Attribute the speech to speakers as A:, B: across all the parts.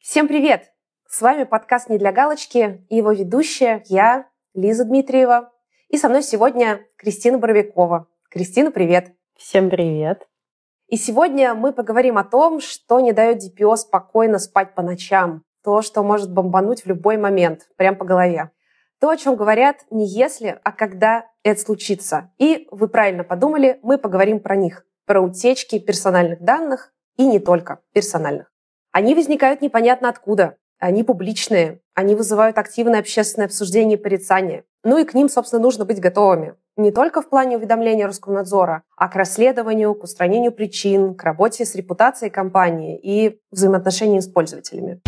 A: Всем привет! С вами подкаст «Не для галочки» и его ведущая я, Лиза Дмитриева. И со мной сегодня Кристина Боровикова. Кристина, привет!
B: Всем привет!
A: И сегодня мы поговорим о том, что не дает DPO спокойно спать по ночам. То, что может бомбануть в любой момент, прям по голове. То, о чем говорят не если, а когда это случится. И вы правильно подумали, мы поговорим про них. Про утечки персональных данных и не только персональных. Они возникают непонятно откуда. Они публичные, они вызывают активное общественное обсуждение и порицание. Ну и к ним, собственно, нужно быть готовыми. Не только в плане уведомления Роскомнадзора, а к расследованию, к устранению причин, к работе с репутацией компании и взаимоотношениям с пользователями.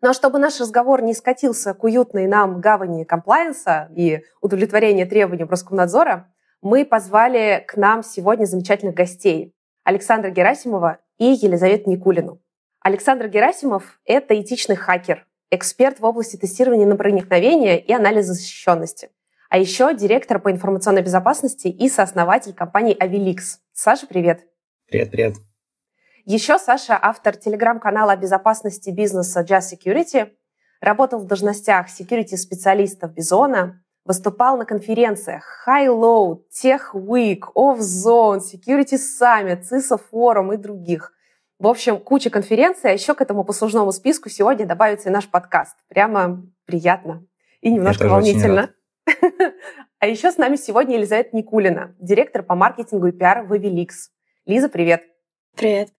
A: Но чтобы наш разговор не скатился к уютной нам гавани комплайенса и удовлетворения требований Роскомнадзора, мы позвали к нам сегодня замечательных гостей Александра Герасимова и Елизавету Никулину. Александр Герасимов — это этичный хакер, эксперт в области тестирования на проникновение и анализа защищенности. А еще директор по информационной безопасности и сооснователь компании Avilix. Саша, привет.
C: Привет, привет.
A: Еще Саша — автор телеграм-канала о безопасности бизнеса Just Security, работал в должностях security-специалиста в Бизона, выступал на конференциях High Low, Tech Week, Off Zone, Security Summit, CISO Forum и других – в общем, куча конференций, а еще к этому послужному списку сегодня добавится и наш подкаст. Прямо приятно и немножко волнительно. А еще с нами сегодня Елизавета Никулина, директор по маркетингу и пиар в Эвеликс. Лиза, привет.
D: Привет.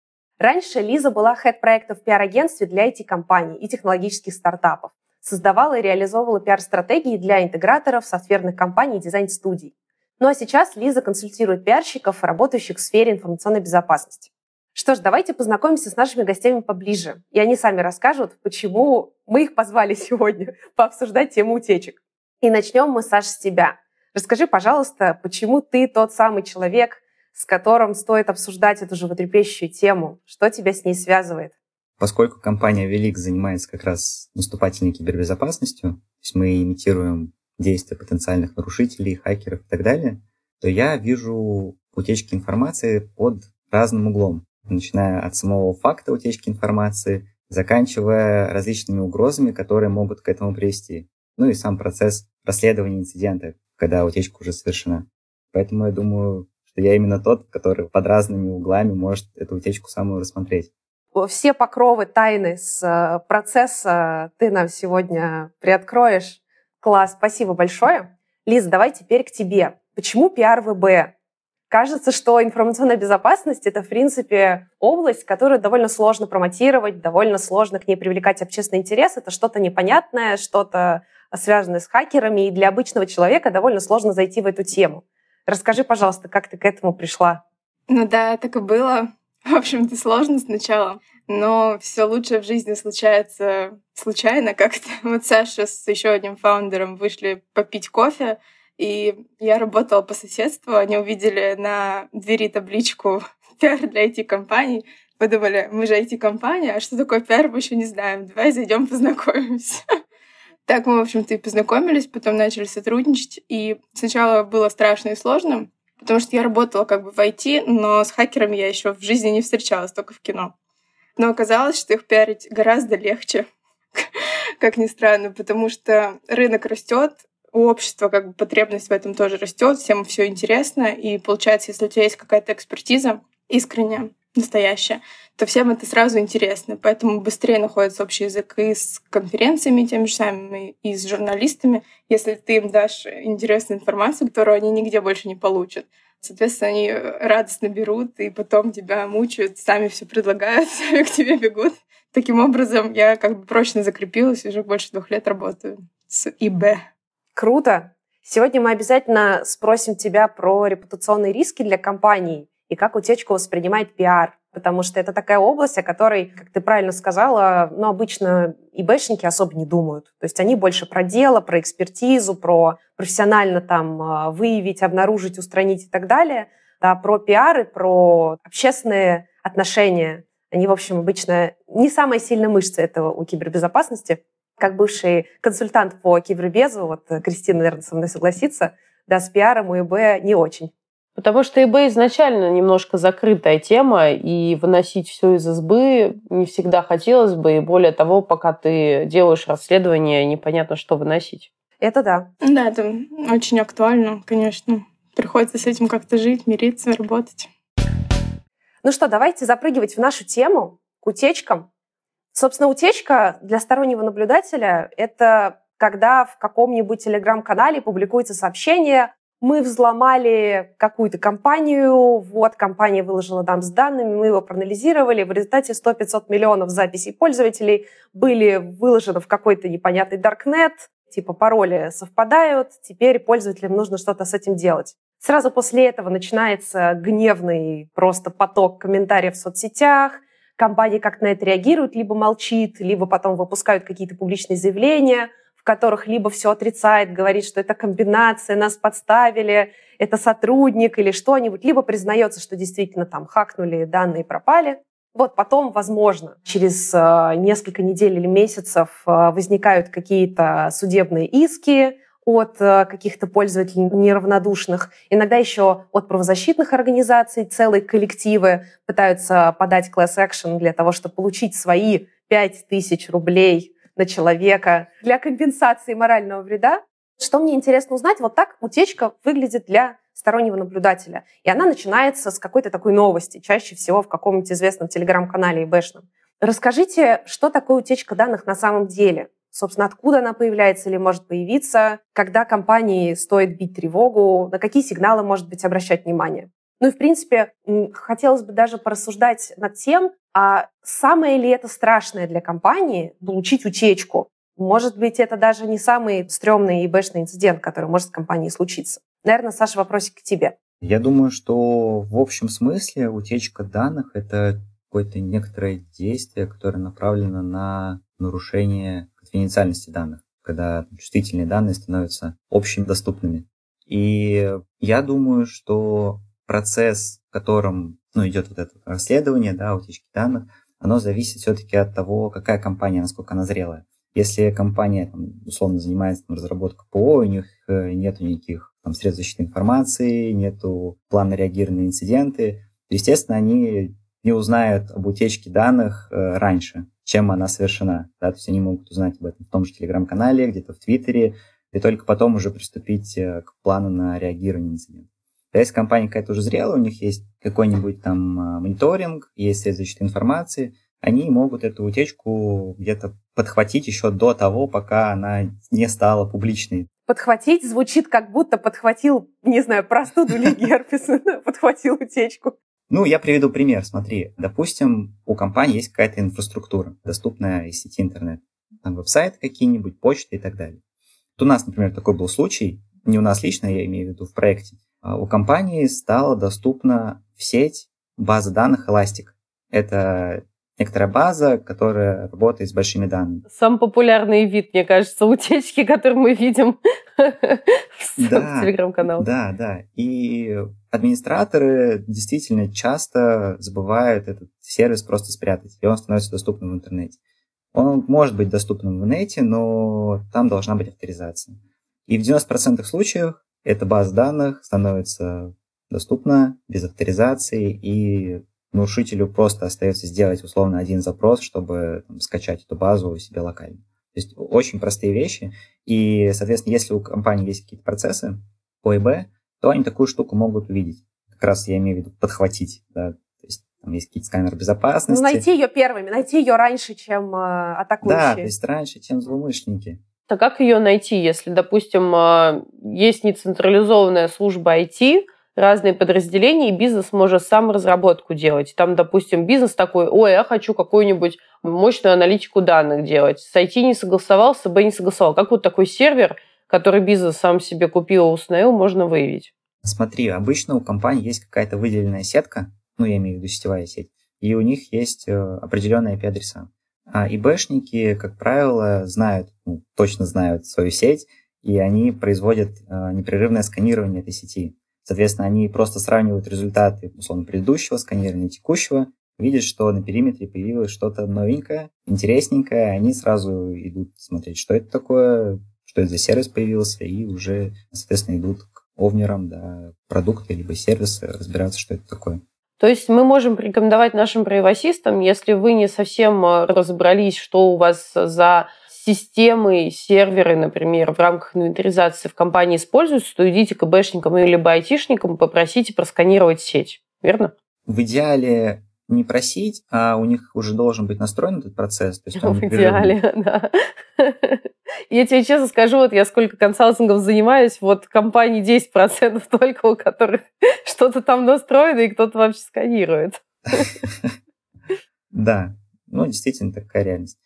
A: Раньше Лиза была хед-проектов в пиар-агентстве для IT-компаний и технологических стартапов. Создавала и реализовывала пиар-стратегии для интеграторов, софтверных компаний и дизайн-студий. Ну а сейчас Лиза консультирует пиарщиков, работающих в сфере информационной безопасности. Что ж, давайте познакомимся с нашими гостями поближе. И они сами расскажут, почему мы их позвали сегодня пообсуждать тему утечек. И начнем мы, Саша, с тебя. Расскажи, пожалуйста, почему ты тот самый человек, с которым стоит обсуждать эту животрепещущую тему? Что тебя с ней связывает?
C: Поскольку компания Велик занимается как раз наступательной кибербезопасностью, то есть мы имитируем действия потенциальных нарушителей, хакеров и так далее, то я вижу утечки информации под разным углом начиная от самого факта утечки информации, заканчивая различными угрозами, которые могут к этому привести. Ну и сам процесс расследования инцидента, когда утечка уже совершена. Поэтому я думаю, что я именно тот, который под разными углами может эту утечку самую рассмотреть.
A: Все покровы тайны с э, процесса ты нам сегодня приоткроешь. Класс, спасибо большое. Лиза, давай теперь к тебе. Почему пиар ВБ? Кажется, что информационная безопасность — это, в принципе, область, которую довольно сложно промотировать, довольно сложно к ней привлекать общественный интерес. Это что-то непонятное, что-то связанное с хакерами, и для обычного человека довольно сложно зайти в эту тему. Расскажи, пожалуйста, как ты к этому пришла?
D: Ну да, так и было. В общем-то, сложно сначала, но все лучшее в жизни случается случайно как-то. Вот Саша с еще одним фаундером вышли попить кофе, и я работала по соседству, они увидели на двери табличку «Пиар для IT-компаний», подумали, мы же IT-компания, а что такое пиар, мы еще не знаем, давай зайдем познакомимся. Так мы, в общем-то, и познакомились, потом начали сотрудничать, и сначала было страшно и сложно, потому что я работала как бы в IT, но с хакерами я еще в жизни не встречалась, только в кино. Но оказалось, что их пиарить гораздо легче, как ни странно, потому что рынок растет, у общества как бы потребность в этом тоже растет, всем все интересно, и получается, если у тебя есть какая-то экспертиза искренняя, настоящая, то всем это сразу интересно, поэтому быстрее находится общий язык и с конференциями теми же самыми, и с журналистами, если ты им дашь интересную информацию, которую они нигде больше не получат. Соответственно, они радостно берут и потом тебя мучают, сами все предлагают, сами к тебе бегут. Таким образом, я как бы прочно закрепилась, уже больше двух лет работаю с ИБ.
A: Круто. Сегодня мы обязательно спросим тебя про репутационные риски для компаний и как утечку воспринимает пиар. Потому что это такая область, о которой, как ты правильно сказала, ну, обычно и бэшники особо не думают. То есть они больше про дело, про экспертизу, про профессионально там а, выявить, обнаружить, устранить и так далее. Да, про пиары, про общественные отношения. Они, в общем, обычно не самая сильная мышца этого у кибербезопасности как бывший консультант по кибербезу, вот Кристина, наверное, со мной согласится, да, с пиаром у ИБ не очень.
B: Потому что eBay изначально немножко закрытая тема, и выносить все из избы не всегда хотелось бы. И более того, пока ты делаешь расследование, непонятно, что выносить.
A: Это да.
D: Да, это очень актуально, конечно. Приходится с этим как-то жить, мириться, работать.
A: Ну что, давайте запрыгивать в нашу тему к утечкам. Собственно, утечка для стороннего наблюдателя — это когда в каком-нибудь телеграм-канале публикуется сообщение мы взломали какую-то компанию, вот компания выложила нам с данными, мы его проанализировали, в результате 100-500 миллионов записей пользователей были выложены в какой-то непонятный даркнет, типа пароли совпадают, теперь пользователям нужно что-то с этим делать. Сразу после этого начинается гневный просто поток комментариев в соцсетях, компания как на это реагирует, либо молчит, либо потом выпускают какие-то публичные заявления – в которых либо все отрицает, говорит, что это комбинация, нас подставили, это сотрудник или что-нибудь, либо признается, что действительно там хакнули, данные пропали. Вот потом, возможно, через э, несколько недель или месяцев э, возникают какие-то судебные иски от э, каких-то пользователей неравнодушных, иногда еще от правозащитных организаций, целые коллективы пытаются подать action для того, чтобы получить свои 5000 рублей на человека для компенсации морального вреда. Что мне интересно узнать, вот так утечка выглядит для стороннего наблюдателя. И она начинается с какой-то такой новости, чаще всего в каком-нибудь известном телеграм-канале и бэшном. Расскажите, что такое утечка данных на самом деле? Собственно, откуда она появляется или может появиться, когда компании стоит бить тревогу, на какие сигналы, может быть, обращать внимание. Ну и, в принципе, хотелось бы даже порассуждать над тем, а самое ли это страшное для компании получить утечку? Может быть, это даже не самый стрёмный ИБшный инцидент, который может с компанией случиться. Наверное, Саша, вопросик к тебе.
C: Я думаю, что в общем смысле утечка данных — это какое-то некоторое действие, которое направлено на нарушение конфиденциальности данных, когда чувствительные данные становятся общими доступными. И я думаю, что процесс, в котором ну, идет вот это расследование, да, утечки данных, оно зависит все-таки от того, какая компания, насколько она зрелая. Если компания, там, условно, занимается там, разработкой ПО, у них э, нет никаких там, средств защиты информации, нету плана реагирования на инциденты, то, естественно, они не узнают об утечке данных э, раньше, чем она совершена. Да? То есть они могут узнать об этом в том же Телеграм-канале, где-то в Твиттере, и только потом уже приступить э, к плану на реагирование на инцидент. А если компания какая-то уже зрелая, у них есть какой-нибудь там а, мониторинг, есть средства защиты информации, они могут эту утечку где-то подхватить еще до того, пока она не стала публичной.
A: Подхватить звучит как будто подхватил, не знаю, простуду или герпес, подхватил утечку.
C: Ну, я приведу пример. Смотри, допустим, у компании есть какая-то инфраструктура, доступная из сети интернет. Там веб-сайт какие-нибудь, почта и так далее. Вот у нас, например, такой был случай, не у нас лично, я имею в виду в проекте. А, у компании стала доступна в сеть база данных Elastic. Это некоторая база, которая работает с большими данными.
B: Самый популярный вид, мне кажется, утечки, который мы видим в телеграм-канале.
C: Да, да. И администраторы действительно часто забывают этот сервис просто спрятать, и он становится доступным в интернете. Он может быть доступным в интернете, но там должна быть авторизация. И в 90% случаев эта база данных становится доступна без авторизации, и нарушителю просто остается сделать условно один запрос, чтобы там, скачать эту базу у себя локально. То есть очень простые вещи. И, соответственно, если у компании есть какие-то процессы по ИБ, то они такую штуку могут увидеть. Как раз я имею в виду подхватить. Да? То есть там есть какие-то камеры безопасности.
A: Ну, найти ее первыми, найти ее раньше, чем э, атакующие.
C: Да, то есть раньше, чем злоумышленники.
B: А как ее найти, если, допустим, а, есть нецентрализованная служба IT, разные подразделения, и бизнес может сам разработку делать. Там, допустим, бизнес такой, ой, я хочу какую-нибудь мощную аналитику данных делать. С IT не согласовал, с АБ не согласовал. Как вот такой сервер, который бизнес сам себе купил установил, можно выявить?
C: Смотри, обычно у компании есть какая-то выделенная сетка, ну, я имею в виду сетевая сеть, и у них есть э, определенные IP-адреса. А ИБшники, как правило, знают, ну, точно знают свою сеть, и они производят э, непрерывное сканирование этой сети. Соответственно, они просто сравнивают результаты, условно, предыдущего сканирования и текущего, видят, что на периметре появилось что-то новенькое, интересненькое, они сразу идут смотреть, что это такое, что это за сервис появился, и уже, соответственно, идут к овнерам, да, продукты либо сервисы, разбираться, что это такое.
B: То есть мы можем порекомендовать нашим правосистам, если вы не совсем э, разобрались, что у вас за системы, серверы, например, в рамках инвентаризации в компании используются, то идите к ИБшникам или айтишникам, попросите просканировать сеть. Верно?
C: В идеале не просить, а у них уже должен быть настроен этот процесс. То есть,
B: в идеале, да. Я тебе честно скажу, вот я сколько консалтингов занимаюсь, вот компании 10% только, у которых что-то там настроено, и кто-то вообще сканирует.
C: Да, ну, действительно такая реальность.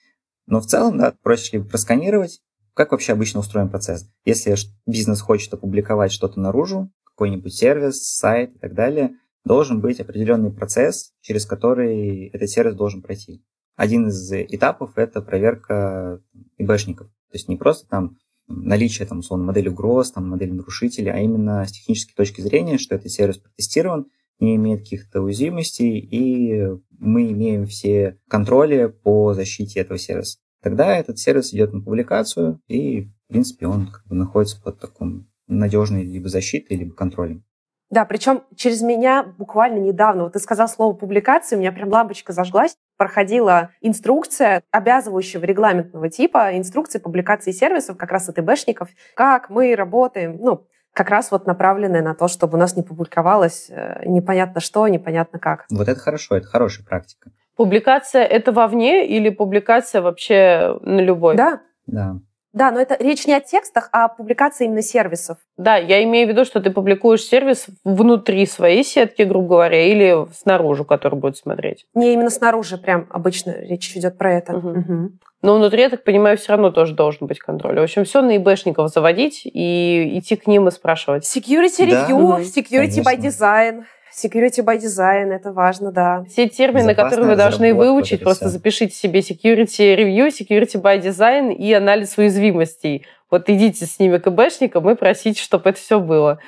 C: Но в целом, да, проще ли просканировать. Как вообще обычно устроен процесс? Если бизнес хочет опубликовать что-то наружу, какой-нибудь сервис, сайт и так далее – должен быть определенный процесс, через который этот сервис должен пройти. Один из этапов – это проверка ИБшников. То есть не просто там наличие там, условно, модели угроз, там, модели нарушителей, а именно с технической точки зрения, что этот сервис протестирован, не имеет каких-то уязвимостей, и мы имеем все контроли по защите этого сервиса. Тогда этот сервис идет на публикацию, и, в принципе, он как бы находится под таком надежной либо защитой, либо контролем.
A: Да, причем через меня буквально недавно, вот ты сказал слово публикации, у меня прям лампочка зажглась, проходила инструкция обязывающего регламентного типа, инструкции публикации сервисов как раз от ИБшников, как мы работаем, ну, как раз вот направленная на то, чтобы у нас не публиковалось э, непонятно что, непонятно как.
C: Вот это хорошо, это хорошая практика.
B: Публикация это вовне или публикация вообще на любой?
A: Да.
C: Да.
A: Да, но это речь не о текстах, а о публикации именно сервисов.
B: Да, я имею в виду, что ты публикуешь сервис внутри своей сетки, грубо говоря, или снаружи, который будет смотреть.
A: Не именно снаружи, прям обычно речь идет про это. Угу. Угу.
B: Но внутри, я так понимаю, все равно тоже должен быть контроль. В общем, все на ИБшников заводить и идти к ним и спрашивать.
A: Security review, да, security by design. Security by design, это важно, да.
B: Все термины, которые вы должны выучить, просто запишите себе security review, security by design и анализ уязвимостей. Вот идите с ними к ИБшникам и просите, чтобы это все было.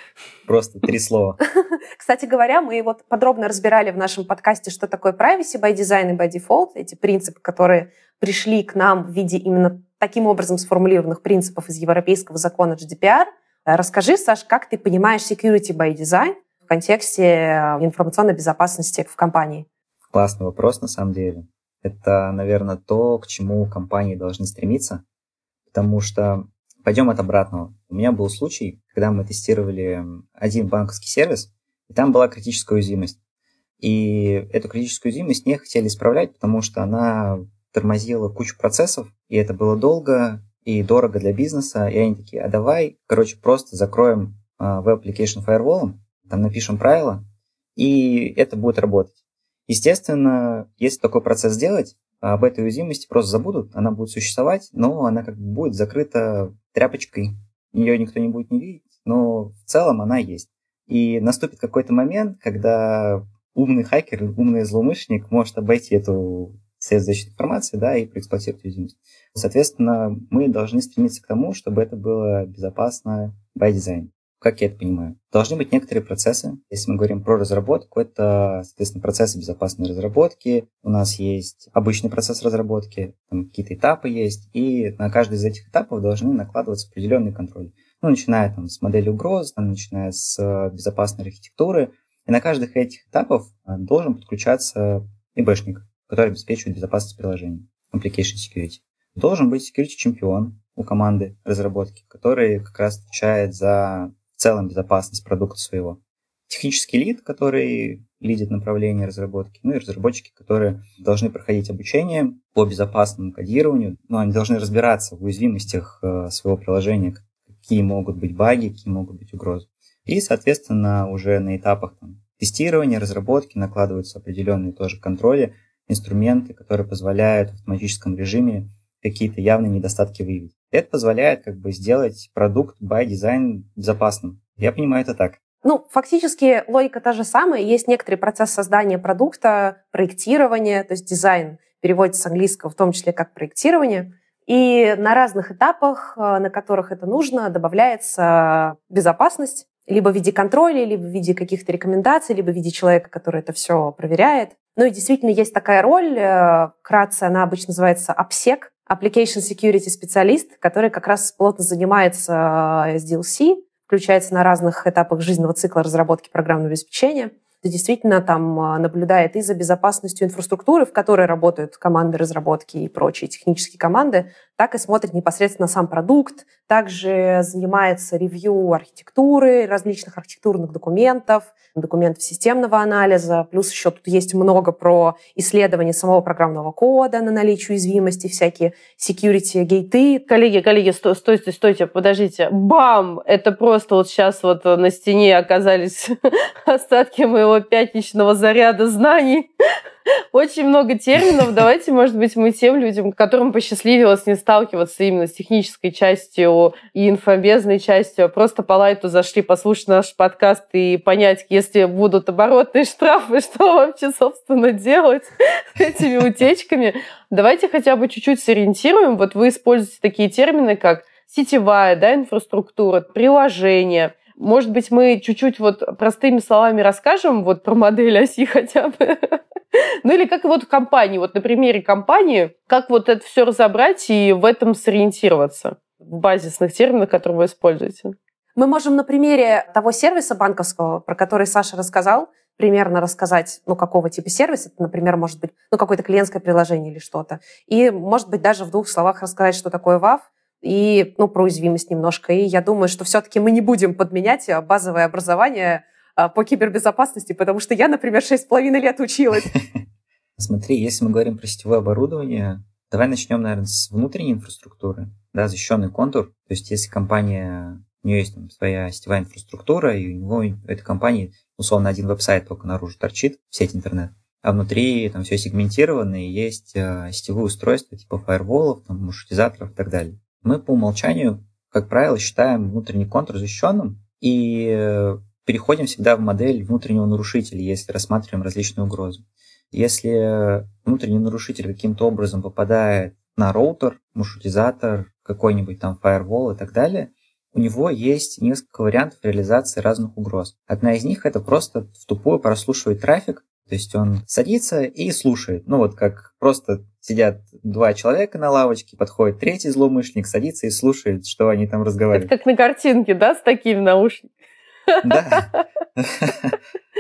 C: Просто три слова.
A: Кстати говоря, мы вот подробно разбирали в нашем подкасте, что такое privacy by design и by default, эти принципы, которые пришли к нам в виде именно таким образом сформулированных принципов из европейского закона GDPR. Расскажи, Саш, как ты понимаешь security by design в контексте э, информационной безопасности в компании?
C: Классный вопрос, на самом деле. Это, наверное, то, к чему компании должны стремиться, потому что пойдем от обратного. У меня был случай, когда мы тестировали один банковский сервис, и там была критическая уязвимость. И эту критическую уязвимость не хотели исправлять, потому что она тормозила кучу процессов, и это было долго и дорого для бизнеса. И они такие, а давай, короче, просто закроем а, Web Application Firewall, там напишем правила, и это будет работать. Естественно, если такой процесс сделать, об этой уязвимости просто забудут, она будет существовать, но она как бы будет закрыта тряпочкой, ее никто не будет не видеть, но в целом она есть. И наступит какой-то момент, когда умный хакер, умный злоумышленник может обойти эту средств защиты информации, да, и проэксплуатировать уязвимость. Соответственно, мы должны стремиться к тому, чтобы это было безопасно by design. Как я это понимаю? Должны быть некоторые процессы. Если мы говорим про разработку, это, соответственно, процессы безопасной разработки. У нас есть обычный процесс разработки, там какие-то этапы есть, и на каждый из этих этапов должны накладываться определенный контроль. Ну, начиная там с модели угроз, там, начиная с э, безопасной архитектуры. И на каждых этих этапов э, должен подключаться ИБшник, который обеспечивает безопасность приложения, application security. Должен быть security чемпион у команды разработки, который как раз отвечает за в целом безопасность продукта своего. Технический лид, который лидит направление разработки, ну и разработчики, которые должны проходить обучение по безопасному кодированию, но они должны разбираться в уязвимостях э, своего приложения, какие могут быть баги, какие могут быть угрозы. И, соответственно, уже на этапах там, тестирования, разработки накладываются определенные тоже контроли, инструменты, которые позволяют в автоматическом режиме какие-то явные недостатки выявить. Это позволяет как бы сделать продукт by design безопасным. Я понимаю это так.
A: Ну, фактически логика та же самая. Есть некоторый процесс создания продукта, проектирования, то есть дизайн переводится с английского в том числе как проектирование. И на разных этапах, э, на которых это нужно, добавляется безопасность либо в виде контроля, либо в виде каких-то рекомендаций, либо в виде человека, который это все проверяет. Ну и действительно есть такая роль, э, вкратце она обычно называется обсек, Application Security специалист, который как раз плотно занимается SDLC, включается на разных этапах жизненного цикла разработки программного обеспечения – действительно там а, наблюдает и за безопасностью инфраструктуры, в которой работают команды разработки и прочие технические команды, так и смотрит непосредственно сам продукт, также занимается ревью архитектуры, различных архитектурных документов, документов системного анализа, плюс еще тут есть много про исследование самого программного кода на наличие уязвимостей, всякие security гейты.
B: Коллеги, коллеги, сто, стойте, стойте, подождите. Бам! Это просто вот сейчас вот на стене оказались остатки моего пятничного заряда знаний. Очень много терминов. Давайте, может быть, мы тем людям, которым посчастливилось не сталкиваться именно с технической частью и инфобезной частью, а просто по лайту зашли послушать наш подкаст и понять, если будут оборотные штрафы, что вообще, собственно, делать с этими утечками. Давайте хотя бы чуть-чуть сориентируем. Вот вы используете такие термины, как сетевая да, инфраструктура, приложение. Может быть, мы чуть-чуть вот простыми словами расскажем вот про модель оси хотя бы? Ну или как вот в компании, вот на примере компании, как вот это все разобрать и в этом сориентироваться в базисных терминах, которые вы используете?
A: Мы можем на примере того сервиса банковского, про который Саша рассказал, примерно рассказать, ну, какого типа сервиса, это, например, может быть, ну, какое-то клиентское приложение или что-то. И, может быть, даже в двух словах рассказать, что такое WAF, и, ну, про уязвимость немножко. И я думаю, что все-таки мы не будем подменять базовое образование а, по кибербезопасности, потому что я, например, шесть с половиной лет училась.
C: Смотри, если мы говорим про сетевое оборудование, давай начнем, наверное, с внутренней инфраструктуры, да, защищенный контур. То есть, если компания, у нее есть там своя сетевая инфраструктура, и у него, у этой компании, условно, один веб-сайт только наружу торчит, сеть интернет, а внутри там все сегментировано, и есть э, сетевые устройства типа фаерволов, там, маршрутизаторов и так далее. Мы по умолчанию, как правило, считаем внутренний контур защищенным, и э, переходим всегда в модель внутреннего нарушителя, если рассматриваем различные угрозы. Если внутренний нарушитель каким-то образом попадает на роутер, маршрутизатор, какой-нибудь там firewall и так далее, у него есть несколько вариантов реализации разных угроз. Одна из них это просто в тупую прослушивать трафик, то есть он садится и слушает. Ну вот как просто сидят два человека на лавочке, подходит третий злоумышленник, садится и слушает, что они там разговаривают.
B: Это как на картинке, да, с такими наушниками?
C: Да.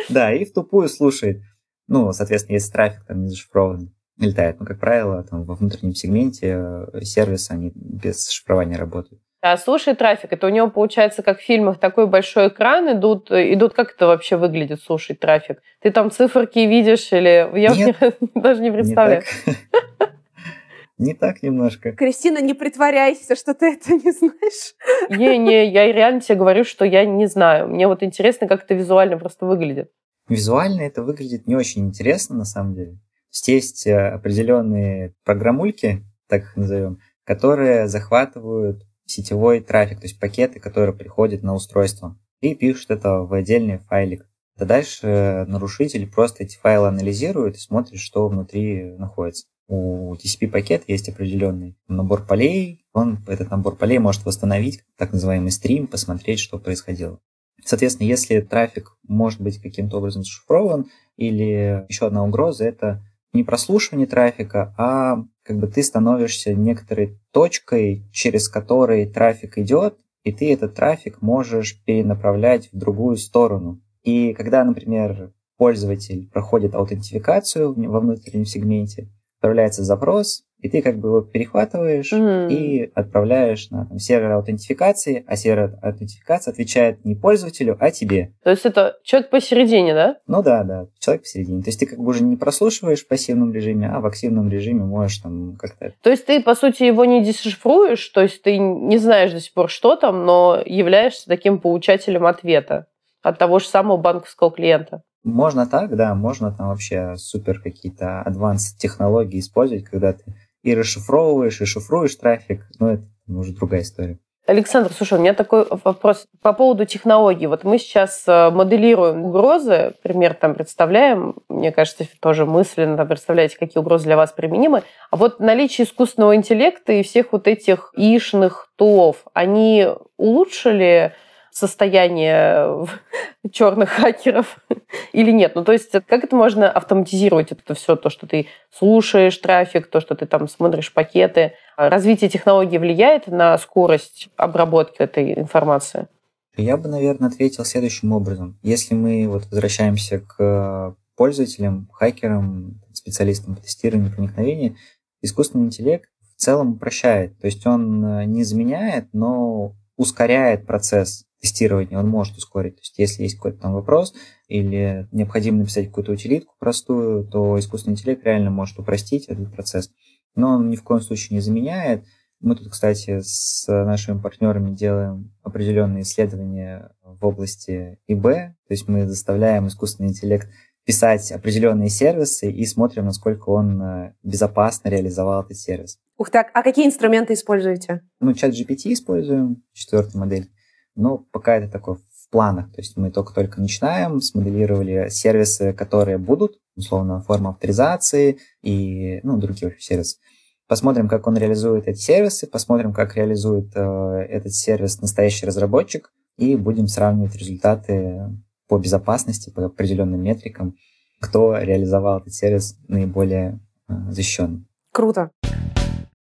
C: Да, и в тупую слушает. Ну, соответственно, если трафик там не зашифрован, летает. Но, как правило, там во внутреннем сегменте э, сервисы, они без шифрования работают.
B: А слушай трафик, это у него получается, как в фильмах, такой большой экран, идут, идут как это вообще выглядит, слушать трафик? Ты там циферки видишь или... Я Нет, даже не представляю.
C: Не так. Не так немножко.
A: Кристина, не притворяйся, что ты это не знаешь.
B: Не-не, я реально тебе говорю, что я не знаю. Мне вот интересно, как это визуально просто выглядит.
C: Визуально это выглядит не очень интересно, на самом деле. То есть есть э, определенные программульки, так их назовем, которые захватывают сетевой трафик, то есть пакеты, которые приходят на устройство, и пишут это в отдельный файлик. А дальше нарушитель просто эти файлы анализирует и смотрит, что внутри находится у TCP-пакета есть определенный набор полей, он этот набор полей может восстановить, так называемый стрим, посмотреть, что происходило. Соответственно, если трафик может быть каким-то образом зашифрован, или еще одна угроза, это не прослушивание трафика, а как бы ты становишься некоторой точкой, через которой трафик идет, и ты этот трафик можешь перенаправлять в другую сторону. И когда, например, пользователь проходит аутентификацию во внутреннем сегменте, отправляется запрос, и ты как бы его перехватываешь mm-hmm. и отправляешь на там, сервер аутентификации, а сервер аутентификации отвечает не пользователю, а тебе.
B: То есть это человек посередине, да?
C: Ну да, да, человек посередине. То есть ты как бы уже не прослушиваешь в пассивном режиме, а в активном режиме можешь там как-то...
B: То есть ты, по сути, его не дешифруешь, то есть ты не знаешь до сих пор, что там, но являешься таким получателем ответа от того же самого банковского клиента.
C: Можно так, да, можно там вообще супер какие-то advanced технологии использовать, когда ты и расшифровываешь, и шифруешь трафик, но это уже другая история.
B: Александр, слушай, у меня такой вопрос по поводу технологий. Вот мы сейчас э, моделируем угрозы, пример там представляем, мне кажется, тоже мысленно там представляете, какие угрозы для вас применимы. А вот наличие искусственного интеллекта и всех вот этих ишных тулов, они улучшили состояние черных хакеров или нет. Ну, то есть, как это можно автоматизировать это все, то, что ты слушаешь трафик, то, что ты там смотришь пакеты. Развитие технологий влияет на скорость обработки этой информации?
C: Я бы, наверное, ответил следующим образом. Если мы вот возвращаемся к пользователям, хакерам, специалистам по тестированию проникновения, искусственный интеллект в целом упрощает. То есть он э, не заменяет, но ускоряет процесс тестирования, он может ускорить. То есть если есть какой-то там вопрос или необходимо написать какую-то утилитку простую, то искусственный интеллект реально может упростить этот процесс. Но он ни в коем случае не заменяет. Мы тут, кстати, с нашими партнерами делаем определенные исследования в области ИБ, то есть мы заставляем искусственный интеллект писать определенные сервисы и смотрим, насколько он э, безопасно реализовал этот сервис.
A: Ух так, а какие инструменты используете?
C: Ну, чат GPT используем, четвертую модель. Но пока это такое в планах. То есть мы только-только начинаем, смоделировали сервисы, которые будут, условно, форма авторизации и ну, другие сервисы. Посмотрим, как он реализует эти сервисы, посмотрим, как реализует э, этот сервис настоящий разработчик, и будем сравнивать результаты по безопасности, по определенным метрикам, кто реализовал этот сервис наиболее э, защищенным.
A: Круто.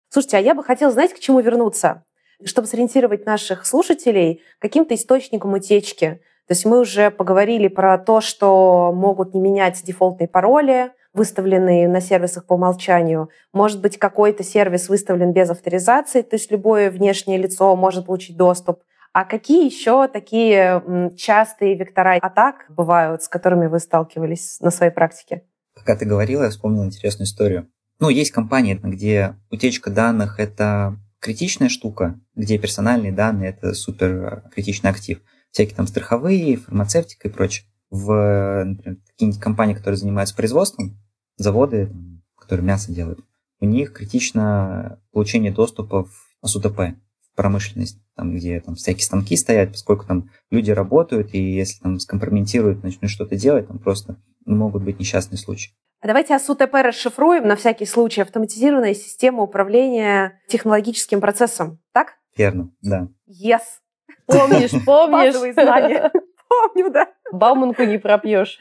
A: Слушайте, а я бы хотела, знаете, к чему вернуться? Чтобы сориентировать наших слушателей каким-то источником утечки. То есть мы уже поговорили про то, что могут не менять дефолтные пароли, выставленные на сервисах по умолчанию. Может быть, какой-то сервис выставлен без авторизации, то есть любое внешнее лицо может получить доступ. А какие еще такие частые вектора атак бывают, с которыми вы сталкивались на своей практике?
C: Пока ты говорила, я вспомнил интересную историю. Ну, есть компании, где утечка данных – это критичная штука, где персональные данные – это супер критичный актив. Всякие там страховые, фармацевтика и прочее. В, например, какие-нибудь компании, которые занимаются производством, заводы, которые мясо делают, у них критично получение доступа в СУТП, промышленность, там, где там всякие станки стоят, поскольку там люди работают, и если там скомпрометируют, начнут что-то делать, там просто могут быть несчастные случаи.
A: А давайте АСУТП расшифруем на всякий случай. Автоматизированная система управления технологическим процессом, так?
C: Верно, да.
A: Yes.
B: Помнишь, помнишь.
A: Базовые знания. Помню, да.
B: Бауманку не пропьешь.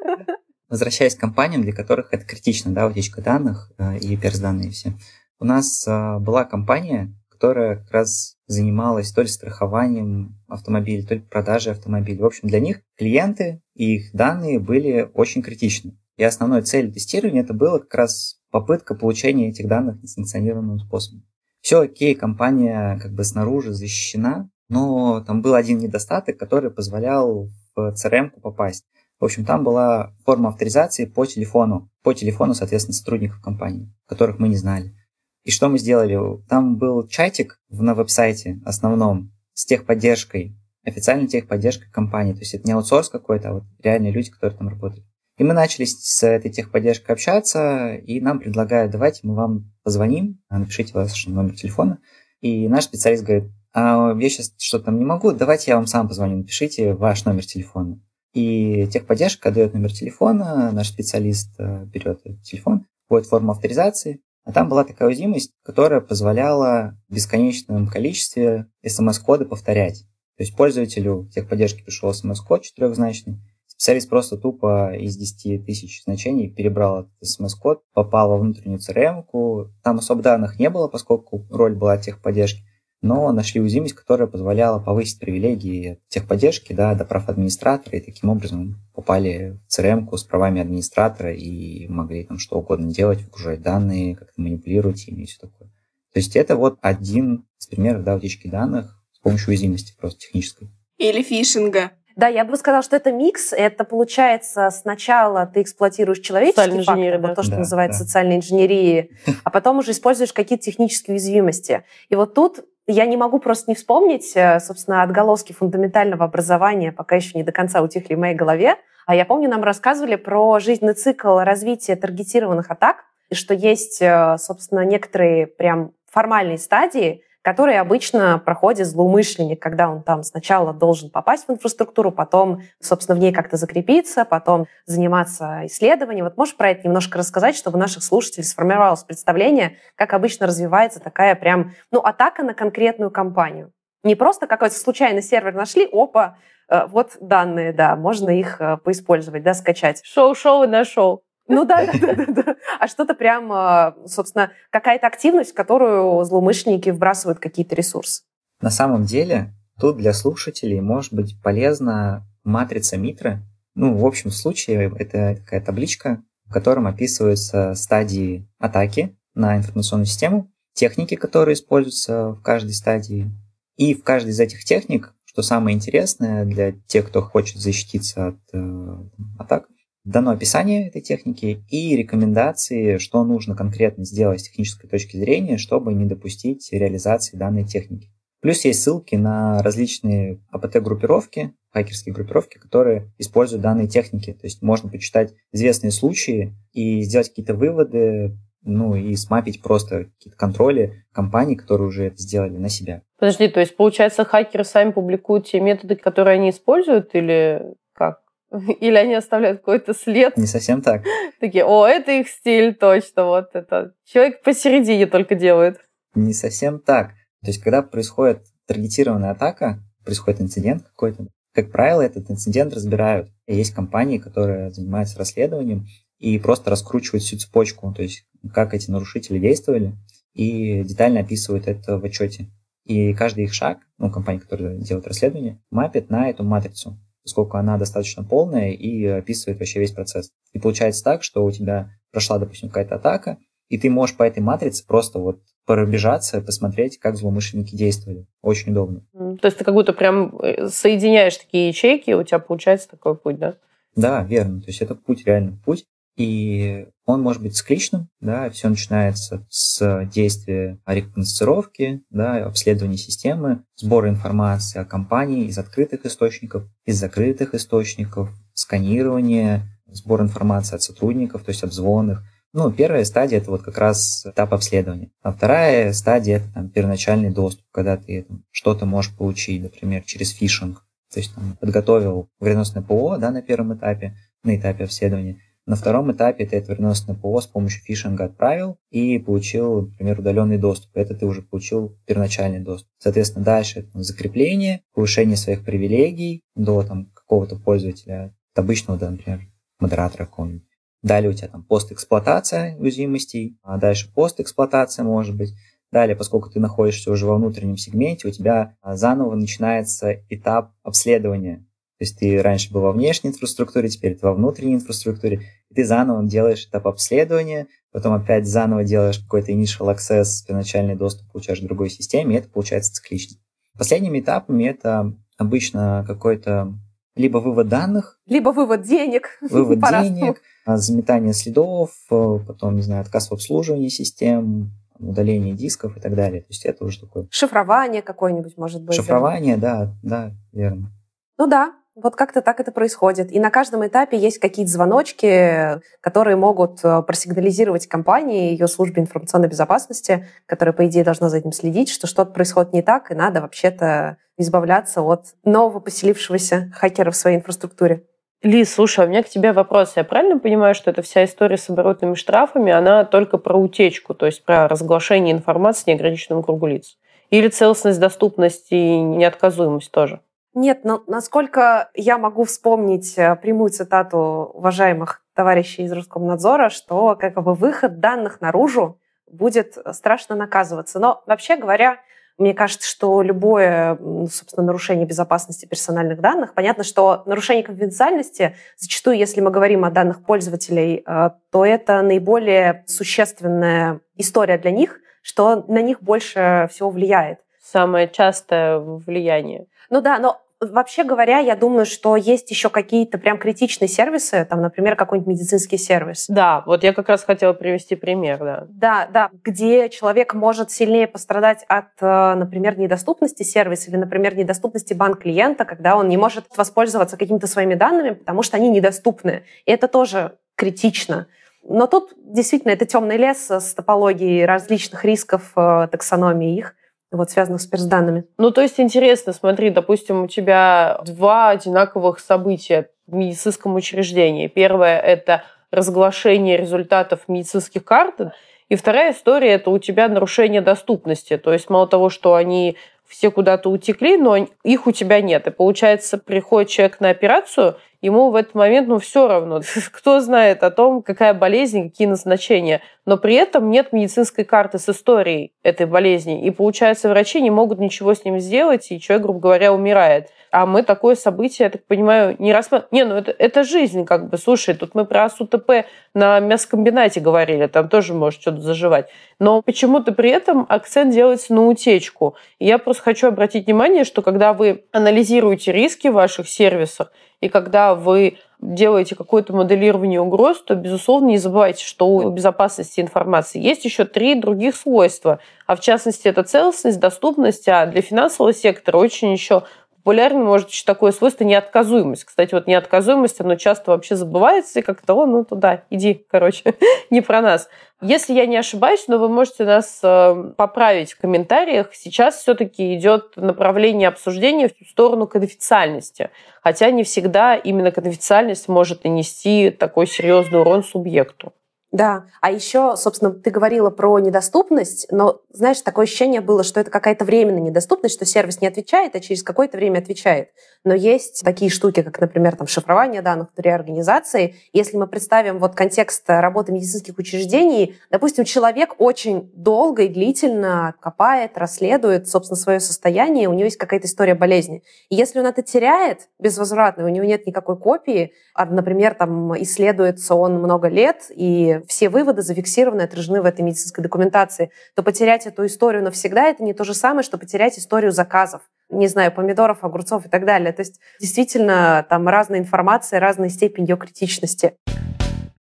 C: Возвращаясь к компаниям, для которых это критично, да, утечка данных э, и перс-данные все. У нас э, была компания, которая как раз занималась то ли страхованием автомобилей, то ли продажей автомобилей. В общем, для них клиенты и их данные были очень критичны. И основной целью тестирования это было как раз попытка получения этих данных несанкционированным способом. Все окей, компания как бы снаружи защищена, но там был один недостаток, который позволял в CRM попасть. В общем, там была форма авторизации по телефону, по телефону, соответственно, сотрудников компании, которых мы не знали. И что мы сделали? Там был чатик на веб-сайте основном с техподдержкой, официальной техподдержкой компании. То есть это не аутсорс какой-то, а вот реальные люди, которые там работают. И мы начали с этой техподдержкой общаться, и нам предлагают, давайте мы вам позвоним, напишите ваш номер телефона. И наш специалист говорит, а я сейчас что-то там не могу, давайте я вам сам позвоню, напишите ваш номер телефона. И техподдержка дает номер телефона, наш специалист э, берет телефон, вводит форму авторизации, а там была такая уязвимость, которая позволяла в бесконечном количестве смс-коды повторять. То есть пользователю техподдержки пришел смс-код четырехзначный, специалист просто тупо из 10 тысяч значений перебрал этот смс-код, попал во внутреннюю CRM-ку. Там особо данных не было, поскольку роль была техподдержки но нашли уязвимость, которая позволяла повысить привилегии техподдержки да, до прав администратора, и таким образом попали в crm с правами администратора и могли там что угодно делать, выгружать данные, как-то манипулировать ими и все такое. То есть это вот один из примеров да, утечки данных с помощью уязвимости просто технической.
D: Или фишинга.
A: Да, я бы сказала, что это микс. Это получается сначала ты эксплуатируешь человеческий фактор, да. вот то, что да, называется да. социальной инженерией, а потом уже используешь какие-то технические уязвимости. И вот тут я не могу просто не вспомнить, э, собственно, отголоски фундаментального образования, пока еще не до конца утихли в моей голове. А я помню, нам рассказывали про жизненный цикл развития таргетированных атак, и что есть, э, собственно, некоторые прям формальные стадии, которые обычно проходит злоумышленник, когда он там сначала должен попасть в инфраструктуру, потом, собственно, в ней как-то закрепиться, потом заниматься исследованием. Вот можешь про это немножко рассказать, чтобы у наших слушателей сформировалось представление, как обычно развивается такая прям, ну, атака на конкретную компанию. Не просто какой-то случайный сервер нашли, опа, э, вот данные, да, можно их э, поиспользовать, да, скачать.
B: Шоу-шоу нашел.
A: Ну да, да, да, да. А что-то прям, а, собственно, какая-то активность, в которую злоумышленники вбрасывают какие-то ресурсы.
C: На самом деле Тут для слушателей может быть полезна матрица Митры. Ну, в общем случае, это такая табличка, в котором описываются стадии атаки на информационную систему, техники, которые используются в каждой стадии. И в каждой из этих техник, что самое интересное для тех, кто хочет защититься от э, атак, дано описание этой техники и рекомендации, что нужно конкретно сделать с технической точки зрения, чтобы не допустить реализации данной техники. Плюс есть ссылки на различные АПТ-группировки, хакерские группировки, которые используют данные техники. То есть можно почитать известные случаи и сделать какие-то выводы, ну и смапить просто какие-то контроли компаний, которые уже это сделали на себя.
B: Подожди, то есть, получается, хакеры сами публикуют те методы, которые они используют, или как? Или они оставляют какой-то след?
C: Не совсем так.
B: Такие, о, это их стиль, точно, вот это. Человек посередине только делает.
C: Не совсем так. То есть, когда происходит таргетированная атака, происходит инцидент какой-то, как правило, этот инцидент разбирают. И есть компании, которые занимаются расследованием и просто раскручивают всю цепочку, то есть как эти нарушители действовали, и детально описывают это в отчете. И каждый их шаг, ну, компания, которая делает расследование, мапит на эту матрицу, поскольку она достаточно полная и описывает вообще весь процесс. И получается так, что у тебя прошла, допустим, какая-то атака, и ты можешь по этой матрице просто вот пробежаться, посмотреть, как злоумышленники действовали. Очень удобно.
B: То есть ты как будто прям э, соединяешь такие ячейки, и у тебя получается такой путь, да?
C: Да, верно. То есть это путь, реально путь. И он может быть цикличным, да, все начинается с действия рекогносцировки, да, обследования системы, сбора информации о компании из открытых источников, из закрытых источников, сканирования, сбор информации от сотрудников, то есть обзвонных, ну, первая стадия – это вот как раз этап обследования. А вторая стадия – это там, первоначальный доступ, когда ты там, что-то можешь получить, например, через фишинг. То есть там, подготовил вредоносное ПО да, на первом этапе, на этапе обследования. На втором этапе ты это вредоносное ПО с помощью фишинга отправил и получил, например, удаленный доступ. Это ты уже получил первоначальный доступ. Соответственно, дальше это закрепление, повышение своих привилегий до там, какого-то пользователя, от обычного, да, например, модератора какого-нибудь Далее у тебя там постэксплуатация уязвимостей, а дальше постэксплуатация может быть. Далее, поскольку ты находишься уже во внутреннем сегменте, у тебя а, заново начинается этап обследования. То есть ты раньше был во внешней инфраструктуре, теперь ты во внутренней инфраструктуре, ты заново делаешь этап обследования, потом опять заново делаешь какой-то initial access, первоначальный доступ получаешь к другой системе, и это получается циклично. Последними этапами это обычно какой-то либо вывод данных,
A: либо вывод денег,
C: вывод денег, а, заметание следов, э, потом, не знаю, отказ в обслуживании систем, удаление дисков и так далее. То есть это уже такое...
A: Шифрование какое-нибудь, может быть.
C: Шифрование, да, да, верно.
A: Ну да, вот как-то так это происходит. И на каждом этапе есть какие-то звоночки, которые могут э, просигнализировать компании, ее службе информационной безопасности, которая, по идее, должна за этим следить, что что-то происходит не так, и надо вообще-то избавляться от нового поселившегося хакера в своей инфраструктуре.
B: Ли, слушай, а у меня к тебе вопрос. Я правильно понимаю, что эта вся история с оборотными штрафами, она только про утечку, то есть про разглашение информации неограниченному кругу лиц? Или целостность, доступность и неотказуемость тоже?
A: Нет, но насколько я могу вспомнить э, прямую цитату уважаемых товарищей из Роскомнадзора, что как бы выход данных наружу будет страшно наказываться. Но вообще говоря, мне кажется, что любое, собственно, нарушение безопасности персональных данных, понятно, что нарушение конфиденциальности, зачастую, если мы говорим о данных пользователей, э, то это наиболее существенная история для них, что на них больше всего влияет.
B: Самое частое влияние.
A: Ну да, но Вообще говоря, я думаю, что есть еще какие-то прям критичные сервисы, там, например, какой-нибудь медицинский сервис.
B: Да, вот я как раз хотела привести пример, да.
A: Да, да, где человек может сильнее пострадать от, э, например, недоступности сервиса или, например, недоступности банк-клиента, когда он не может воспользоваться какими-то своими данными, потому что они недоступны. И это тоже критично. Но тут действительно это темный лес с топологией различных рисков э, таксономии их вот связанных с персданными.
B: Ну, то есть интересно, смотри, допустим, у тебя два одинаковых события в медицинском учреждении. Первое – это разглашение результатов медицинских карт, и вторая история – это у тебя нарушение доступности. То есть мало того, что они все куда-то утекли, но их у тебя нет. И получается, приходит человек на операцию, ему в этот момент, ну, все равно. Кто знает о том, какая болезнь, какие назначения. Но при этом нет медицинской карты с историей этой болезни. И, получается, врачи не могут ничего с ним сделать, и человек, грубо говоря, умирает. А мы такое событие, я так понимаю, не рассматриваем. Не, ну это, это жизнь, как бы. Слушай, тут мы про СУТП на мясокомбинате говорили, там тоже может что-то заживать. Но почему-то при этом акцент делается на утечку. И я просто хочу обратить внимание, что когда вы анализируете риски в ваших сервисах, и когда вы делаете какое-то моделирование угроз, то, безусловно, не забывайте, что у безопасности информации есть еще три других свойства. А в частности, это целостность, доступность, а для финансового сектора очень еще популярным может еще такое свойство неотказуемость. Кстати, вот неотказуемость, оно часто вообще забывается, и как-то, о, ну туда, иди, короче, не про нас. Если я не ошибаюсь, но вы можете нас э, поправить в комментариях, сейчас все-таки идет направление обсуждения в сторону конфиденциальности. Хотя не всегда именно конфиденциальность может нанести такой серьезный урон субъекту.
A: Да, а еще, собственно, ты говорила про недоступность, но, знаешь, такое ощущение было, что это какая-то временная недоступность, что сервис не отвечает, а через какое-то время отвечает. Но есть такие штуки, как, например, там, шифрование данных внутри организации. Если мы представим вот контекст работы медицинских учреждений, допустим, человек очень долго и длительно копает, расследует, собственно, свое состояние, у него есть какая-то история болезни. И если он это теряет безвозвратно, у него нет никакой копии, например, там исследуется он много лет, и все выводы зафиксированы, отражены в этой медицинской документации, то потерять эту историю навсегда это не то же самое, что потерять историю заказов не знаю, помидоров, огурцов и так далее. То есть действительно там разная информация, разная степень ее критичности.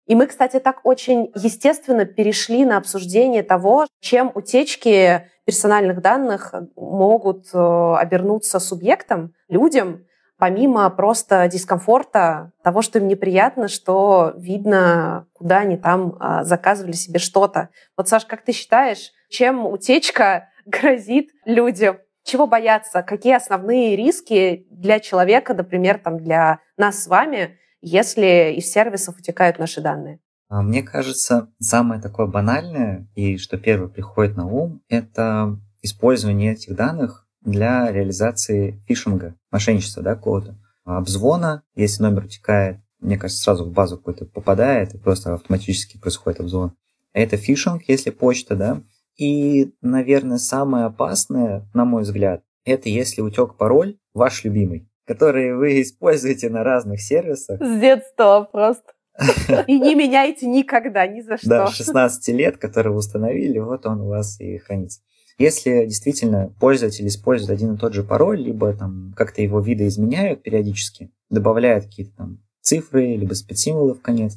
A: И мы, кстати, так очень естественно перешли на обсуждение того, чем утечки персональных данных могут э, обернуться субъектом, людям, помимо просто дискомфорта, того, что им неприятно, что видно, куда они там а, заказывали себе что-то. Вот, Саш, как ты считаешь, чем утечка грозит людям? Чего бояться? Какие основные риски для человека, например, там, для нас с вами, если из сервисов утекают наши данные?
C: А, мне кажется, самое такое банальное и что первое приходит на ум, это использование этих данных для реализации фишинга, мошенничества, да, какого-то обзвона. Если номер утекает, мне кажется, сразу в базу какой-то попадает, и просто автоматически происходит обзвон. Это фишинг, если почта, да. И, наверное, самое опасное, на мой взгляд, это если утек пароль ваш любимый, который вы используете на разных сервисах.
B: С детства просто.
A: И не меняйте никогда, ни за что.
C: Да, 16 лет, который вы установили, вот он у вас и хранится. Если действительно пользователь использует один и тот же пароль, либо там как-то его видоизменяют периодически, добавляют какие-то там цифры, либо спецсимволы в конец,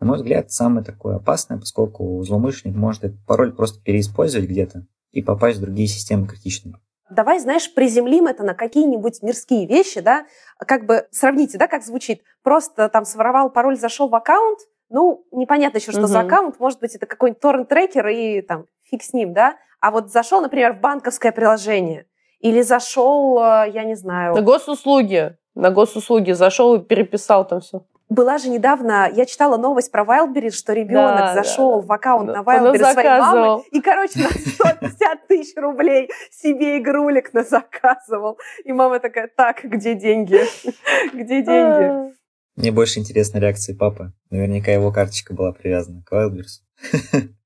C: на мой взгляд, самое такое опасное, поскольку злоумышленник может этот пароль просто переиспользовать где-то и попасть в другие системы критичные.
A: Давай, знаешь, приземлим это на какие-нибудь мирские вещи, да, как бы сравните, да, как звучит. Просто там своровал пароль, зашел в аккаунт, ну, непонятно еще, что угу. за аккаунт, может быть, это какой-нибудь торрент-трекер и там фиг с ним, да, а вот зашел, например, в банковское приложение или зашел, э, я не знаю...
B: На госуслуги. На госуслуги зашел и переписал там все.
A: Была же недавно, я читала новость про Wildberries, что ребенок да, зашел да, в аккаунт да. на Wildberries своей мамы и, короче, на 150 тысяч рублей себе игрулик на заказывал. И мама такая, так, где деньги? Где деньги? А.
C: Мне больше интересна реакция папы. Наверняка его карточка была привязана к Wildberries.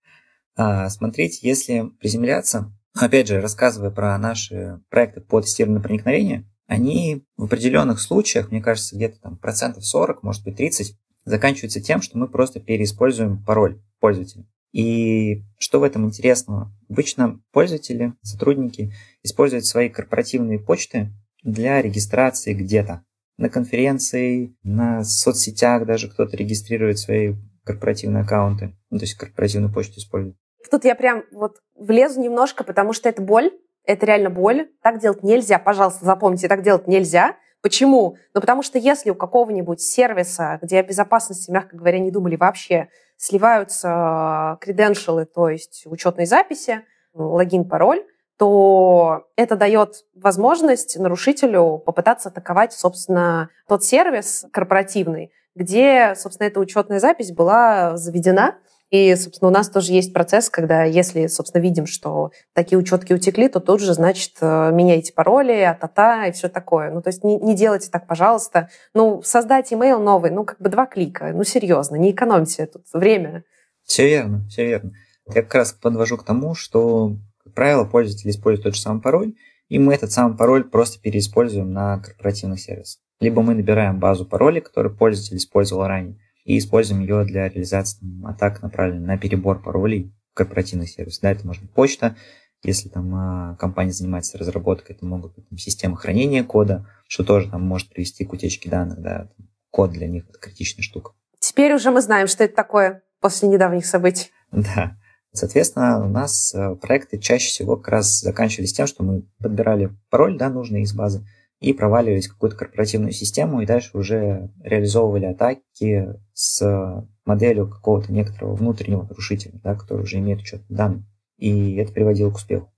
C: А, смотрите, если приземляться, опять же, рассказывая про наши проекты по тестированию проникновения, они в определенных случаях, мне кажется, где-то там процентов 40, может быть 30, заканчиваются тем, что мы просто переиспользуем пароль пользователя. И что в этом интересного? Обычно пользователи, сотрудники используют свои корпоративные почты для регистрации где-то. На конференции, на соцсетях даже кто-то регистрирует свои корпоративные аккаунты, ну, то есть корпоративную почту использует.
A: Тут я прям вот влезу немножко, потому что это боль, это реально боль. Так делать нельзя, пожалуйста, запомните, так делать нельзя. Почему? Ну, потому что если у какого-нибудь сервиса, где о безопасности, мягко говоря, не думали вообще, сливаются креденшалы, то есть учетные записи, логин, пароль, то это дает возможность нарушителю попытаться атаковать, собственно, тот сервис корпоративный, где, собственно, эта учетная запись была заведена, И, собственно, у нас тоже есть процесс, когда если, собственно, видим, что такие учетки утекли, то тут же, значит, э, меняйте пароли, а-та-та и все такое. Ну, то есть не, не делайте так, пожалуйста. Ну, создать email новый, ну, как бы два клика. Ну, серьезно, не экономьте тут время.
C: Все верно, все верно. Я как раз подвожу к тому, что, как правило, пользователь использует тот же самый пароль, и мы этот самый пароль просто переиспользуем на корпоративных сервисах. Либо мы набираем базу паролей, которую пользователь использовал ранее, и используем ее для реализации там, атак, направленных на перебор паролей в корпоративных сервисах. Да, это может быть почта, если там а, компания занимается разработкой, это могут быть там, системы хранения кода, что тоже там может привести к утечке данных, да, код для них это критичная штука.
A: Теперь уже мы знаем, что это такое после недавних событий.
C: Да. Соответственно, у нас э, проекты чаще всего как раз заканчивались тем, что мы подбирали пароль, да, нужный из базы, и проваливались в какую-то корпоративную систему, и дальше уже реализовывали атаки с моделью какого-то некоторого внутреннего нарушителя, да, который уже имеет учет данных. И это приводило к успеху.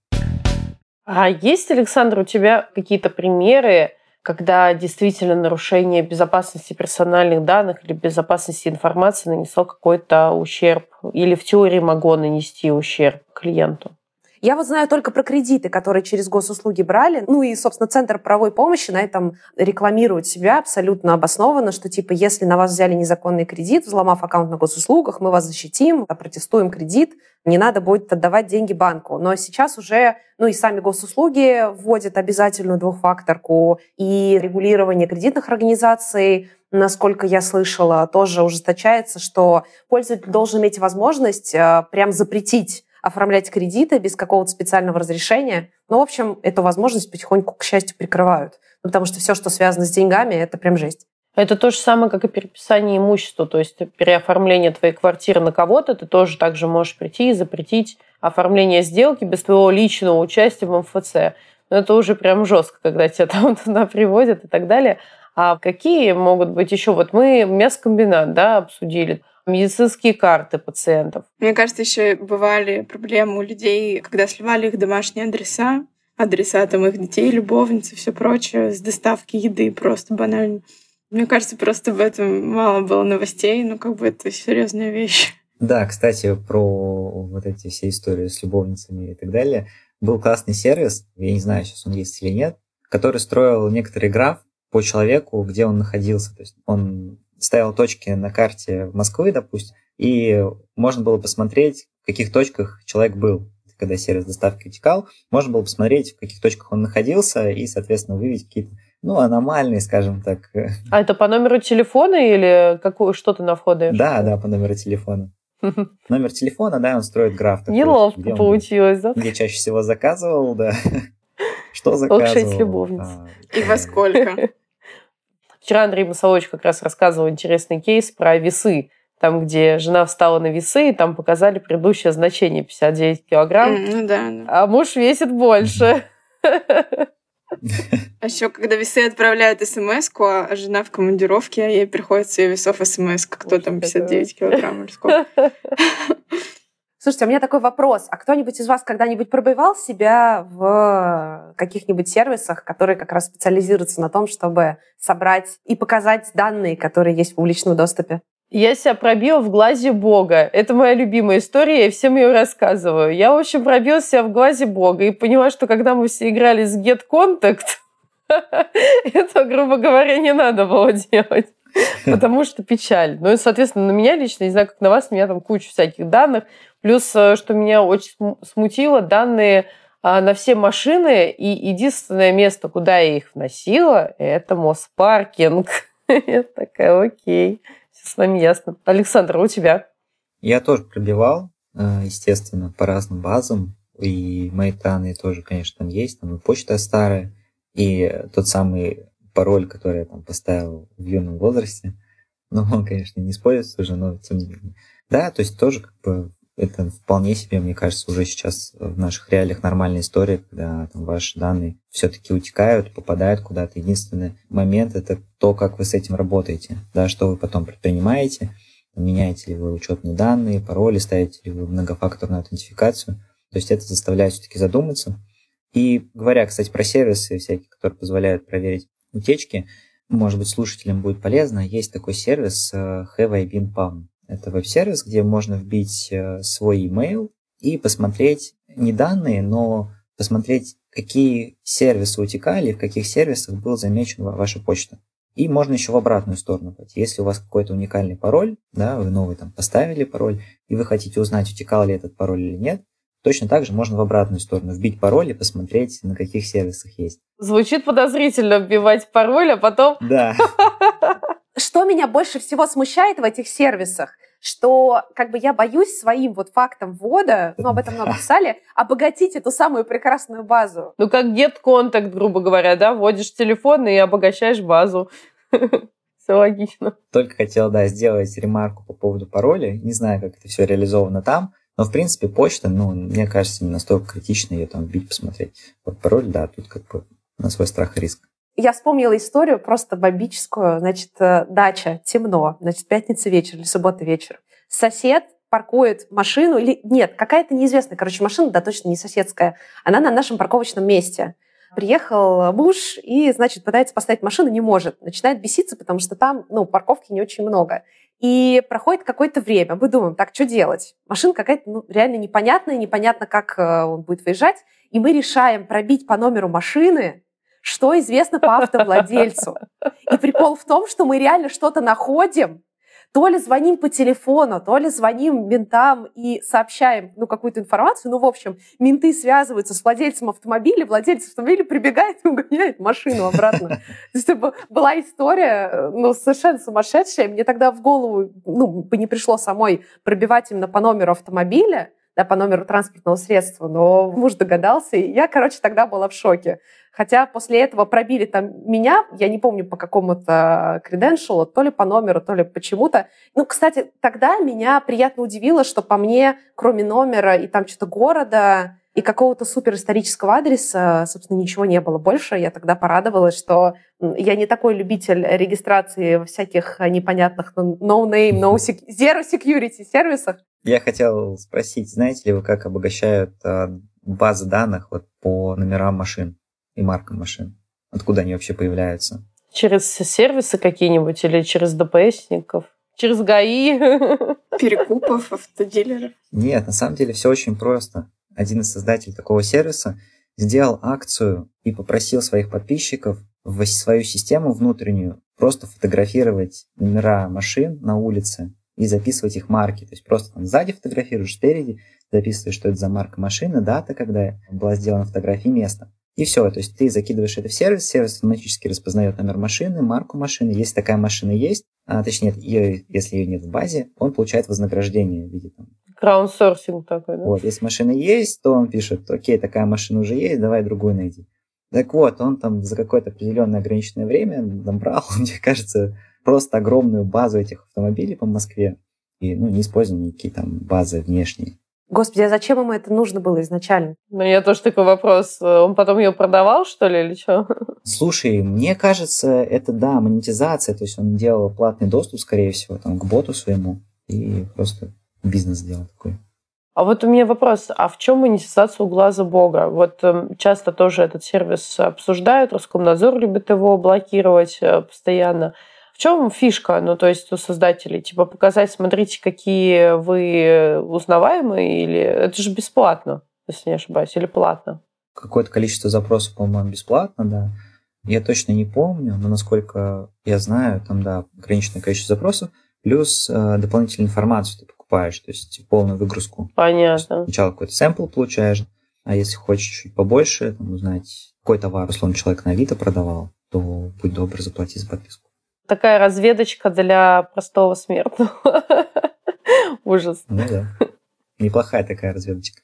B: А есть, Александр, у тебя какие-то примеры, когда действительно нарушение безопасности персональных данных или безопасности информации нанесло какой-то ущерб или в теории могло нанести ущерб клиенту?
A: Я вот знаю только про кредиты, которые через госуслуги брали. Ну и, собственно, Центр правовой помощи на этом рекламирует себя абсолютно обоснованно, что типа если на вас взяли незаконный кредит, взломав аккаунт на госуслугах, мы вас защитим, опротестуем кредит, не надо будет отдавать деньги банку. Но сейчас уже, ну и сами госуслуги вводят обязательную двухфакторку и регулирование кредитных организаций, насколько я слышала, тоже ужесточается, что пользователь должен иметь возможность э, прям запретить оформлять кредиты без какого-то специального разрешения. Ну, в общем, эту возможность потихоньку, к счастью, прикрывают. Ну, потому что все, что связано с деньгами, это прям жесть.
B: Это то же самое, как и переписание имущества, то есть переоформление твоей квартиры на кого-то, ты тоже также можешь прийти и запретить оформление сделки без твоего личного участия в МФЦ. Но это уже прям жестко, когда тебя там туда приводят и так далее. А какие могут быть еще? Вот мы мясокомбинат да, обсудили медицинские карты пациентов.
D: Мне кажется, еще бывали проблемы у людей, когда сливали их домашние адреса, адреса там их детей, любовницы, все прочее, с доставки еды просто банально. Мне кажется, просто об этом мало было новостей, но как бы это серьезная вещь.
C: Да, кстати, про вот эти все истории с любовницами и так далее. Был классный сервис, я не знаю, сейчас он есть или нет, который строил некоторый граф по человеку, где он находился. То есть он ставил точки на карте Москвы, допустим, и можно было посмотреть, в каких точках человек был, когда сервис доставки утекал. Можно было посмотреть, в каких точках он находился, и, соответственно, выявить какие-то ну, аномальные, скажем так.
B: А это по номеру телефона или какую, что ты на входе?
C: Да, да, по номеру телефона. Номер телефона, да, он строит граф.
B: Такой, Неловко получилось, да?
C: Где чаще всего заказывал, да. Что заказывал. Ох,
B: шесть любовниц. А,
D: и во сколько?
B: Вчера Андрей Масолович как раз рассказывал интересный кейс про весы. Там, где жена встала на весы, и там показали предыдущее значение 59 килограмм.
D: Mm, ну да, да.
B: А муж весит больше.
D: А еще, когда весы отправляют смс а жена в командировке, ей приходит с ее весов смс кто там 59 килограмм или сколько.
A: Слушайте, у меня такой вопрос. А кто-нибудь из вас когда-нибудь пробивал себя в каких-нибудь сервисах, которые как раз специализируются на том, чтобы собрать и показать данные, которые есть в публичном доступе?
B: Я себя пробила в глазе Бога. Это моя любимая история, я всем ее рассказываю. Я, в общем, пробила себя в глазе Бога и поняла, что когда мы все играли с Get Contact, это, грубо говоря, не надо было делать. Потому что печаль. Ну и, соответственно, на меня лично, не знаю, как на вас, у меня там куча всяких данных. Плюс, э, что меня очень смутило, данные а, на все машины, и единственное место, куда я их вносила, это Моспаркинг. Я такая, окей, все с вами ясно. Александр, у тебя?
C: Я тоже пробивал, э, естественно, по разным базам, и мои данные тоже, конечно, там есть, там и почта старая, и тот самый пароль, который я там поставил в юном возрасте, ну, он, конечно, не используется уже, но тем не менее. Да, то есть тоже как бы это вполне себе, мне кажется, уже сейчас в наших реалиях нормальная история, когда там, ваши данные все-таки утекают, попадают куда-то. Единственный момент это то, как вы с этим работаете, да, что вы потом предпринимаете, меняете ли вы учетные данные, пароли, ставите ли вы многофакторную аутентификацию. То есть это заставляет все-таки задуматься. И говоря, кстати, про сервисы всякие, которые позволяют проверить утечки, может быть, слушателям будет полезно, есть такой сервис э, Have I Been Palm. Это веб-сервис, где можно вбить э, свой email и посмотреть не данные, но посмотреть, какие сервисы утекали, в каких сервисах был замечен ваша почта. И можно еще в обратную сторону пойти. Если у вас какой-то уникальный пароль, да, вы новый там поставили пароль, и вы хотите узнать, утекал ли этот пароль или нет, точно так же можно в обратную сторону вбить пароль и посмотреть, на каких сервисах есть.
B: Звучит подозрительно вбивать пароль, а потом...
C: Да.
A: Что меня больше всего смущает в этих сервисах? что как бы я боюсь своим вот фактом ввода, ну, об этом много писали, обогатить эту самую прекрасную базу.
B: Ну, как get контакт, грубо говоря, да, вводишь телефон и обогащаешь базу. Все логично.
C: Только хотел, да, сделать ремарку по поводу пароля. Не знаю, как это все реализовано там, но, в принципе, почта, ну, мне кажется, не настолько критично ее там вбить, посмотреть. Вот пароль, да, тут как бы на свой страх и риск.
A: Я вспомнила историю просто бомбическую. Значит, э, дача, темно, значит, пятница вечер или суббота вечер. Сосед паркует машину, или нет, какая-то неизвестная, короче, машина, да, точно не соседская. Она на нашем парковочном месте. Приехал муж и, значит, пытается поставить машину, не может. Начинает беситься, потому что там, ну, парковки не очень много. И проходит какое-то время. Мы думаем, так, что делать? Машина какая-то ну, реально непонятная, непонятно, как э, он будет выезжать. И мы решаем пробить по номеру машины что известно по автовладельцу. И прикол в том, что мы реально что-то находим, то ли звоним по телефону, то ли звоним ментам и сообщаем ну, какую-то информацию. Ну, в общем, менты связываются с владельцем автомобиля, владелец автомобиля прибегает и угоняет машину обратно. То есть была история ну, совершенно сумасшедшая. Мне тогда в голову ну, не пришло самой пробивать именно по номеру автомобиля, да, по номеру транспортного средства, но муж догадался, и я, короче, тогда была в шоке. Хотя после этого пробили там меня, я не помню по какому-то креденшалу, то ли по номеру, то ли почему-то. Ну, кстати, тогда меня приятно удивило, что по мне, кроме номера и там что-то города, и какого-то суперисторического адреса, собственно, ничего не было больше. Я тогда порадовалась, что я не такой любитель регистрации во всяких непонятных no name, no sec- zero security сервисах.
C: Я хотел спросить, знаете ли вы, как обогащают э, базы данных вот по номерам машин? и маркам машин? Откуда они вообще появляются?
B: Через сервисы какие-нибудь или через ДПСников? Через ГАИ?
D: Перекупов, автодилеров?
C: Нет, на самом деле все очень просто. Один из создателей такого сервиса сделал акцию и попросил своих подписчиков в свою систему внутреннюю просто фотографировать номера машин на улице и записывать их марки. То есть просто там сзади фотографируешь, спереди записываешь, что это за марка машины, дата, когда была сделана фотография, место. И все, то есть ты закидываешь это в сервис, сервис автоматически распознает номер машины, марку машины, если такая машина есть, а, точнее, ее, если ее нет в базе, он получает вознаграждение в виде там.
B: Краундсорсинг такой, да?
C: Вот, если машина есть, то он пишет, окей, такая машина уже есть, давай другую найди. Так вот, он там за какое-то определенное ограниченное время набрал, мне кажется, просто огромную базу этих автомобилей по Москве. И, ну, не используя никакие там базы внешние.
A: Господи, а зачем ему это нужно было изначально?
B: Ну, я тоже такой вопрос. Он потом ее продавал, что ли, или что?
C: Слушай, мне кажется, это, да, монетизация. То есть он делал платный доступ, скорее всего, там, к боту своему. И просто бизнес сделал такой.
B: А вот у меня вопрос, а в чем монетизация у глаза Бога? Вот э, часто тоже этот сервис обсуждают, Роскомнадзор любит его блокировать э, постоянно. В чем фишка, ну, то есть у создателей? Типа показать, смотрите, какие вы узнаваемые, или это же бесплатно, если не ошибаюсь, или платно?
C: Какое-то количество запросов, по-моему, бесплатно, да. Я точно не помню, но насколько я знаю, там, да, ограниченное количество запросов, плюс э, дополнительную информацию ты покупаешь, то есть полную выгрузку.
B: Понятно.
C: Сначала какой-то сэмпл получаешь, а если хочешь чуть побольше, там, узнать, какой товар, условно, человек на Авито продавал, то будь добр, заплати за подписку
B: такая разведочка для простого смертного. Ужас.
C: Ну да. Неплохая такая разведочка.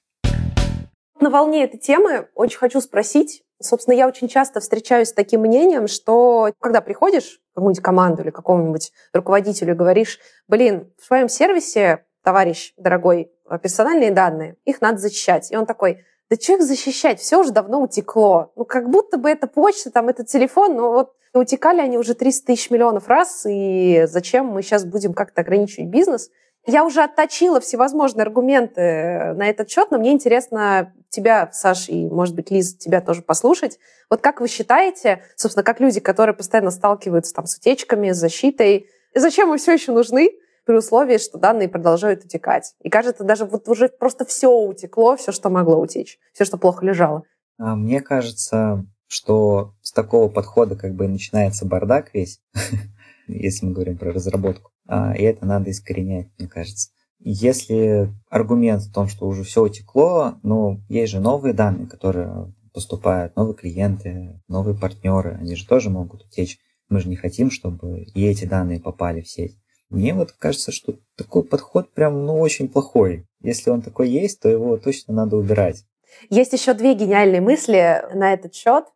A: На волне этой темы очень хочу спросить. Собственно, я очень часто встречаюсь с таким мнением, что когда приходишь в какую-нибудь команду или какому-нибудь руководителю и говоришь, блин, в своем сервисе, товарищ дорогой, персональные данные, их надо защищать. И он такой, да что их защищать? Все уже давно утекло. Ну, как будто бы это почта, там, это телефон, но вот утекали они уже 300 тысяч миллионов раз, и зачем мы сейчас будем как-то ограничивать бизнес? Я уже отточила всевозможные аргументы на этот счет, но мне интересно тебя, Саш, и, может быть, Лиз, тебя тоже послушать. Вот как вы считаете, собственно, как люди, которые постоянно сталкиваются там, с утечками, с защитой, зачем мы все еще нужны? При условии, что данные продолжают утекать. И кажется, даже вот уже просто все утекло, все, что могло утечь, все, что плохо лежало.
C: А мне кажется, что с такого подхода как бы начинается бардак весь, если мы говорим про разработку. А, и это надо искоренять, мне кажется. Если аргумент в том, что уже все утекло, ну, есть же новые данные, которые поступают, новые клиенты, новые партнеры, они же тоже могут утечь. Мы же не хотим, чтобы и эти данные попали в сеть. Мне вот кажется, что такой подход прям, ну, очень плохой. Если он такой есть, то его точно надо убирать.
A: Есть еще две гениальные мысли на этот счет.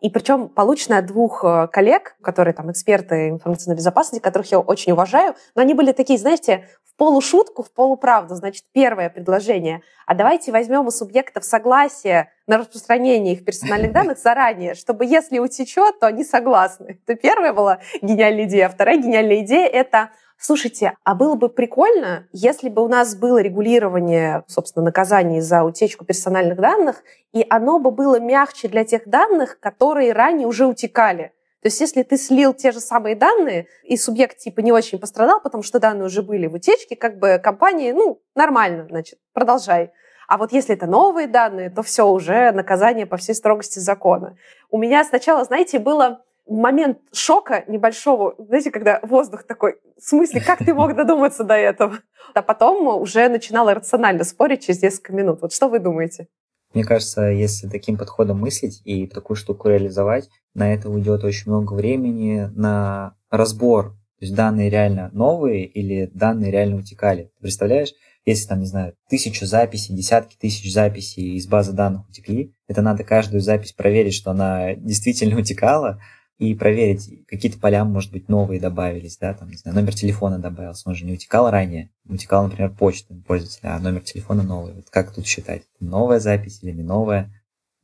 A: И причем получено от двух э, коллег, которые там эксперты информационной безопасности, которых я очень уважаю, но они были такие, знаете, в полушутку, в полуправду. Значит, первое предложение. А давайте возьмем у субъектов согласие на распространение их персональных данных заранее, чтобы если утечет, то они согласны. Это первая была гениальная идея. Вторая гениальная идея — это Слушайте, а было бы прикольно, если бы у нас было регулирование, собственно, наказаний за утечку персональных данных, и оно бы было мягче для тех данных, которые ранее уже утекали. То есть если ты слил те же самые данные, и субъект типа не очень пострадал, потому что данные уже были в утечке, как бы компании, ну, нормально, значит, продолжай. А вот если это новые данные, то все, уже наказание по всей строгости закона. У меня сначала, знаете, было момент шока небольшого, знаете, когда воздух такой, в смысле, как ты мог додуматься до этого? А потом уже начинала рационально спорить через несколько минут. Вот что вы думаете?
C: Мне кажется, если таким подходом мыслить и такую штуку реализовать, на это уйдет очень много времени на разбор. То есть данные реально новые или данные реально утекали. Представляешь, если там, не знаю, тысячу записей, десятки тысяч записей из базы данных утекли, это надо каждую запись проверить, что она действительно утекала, и проверить, какие-то поля, может быть, новые добавились, да, там, не знаю, номер телефона добавился, он же не утекал ранее, утекал, например, почта пользователя, а номер телефона новый. Вот как тут считать, новая запись или не новая?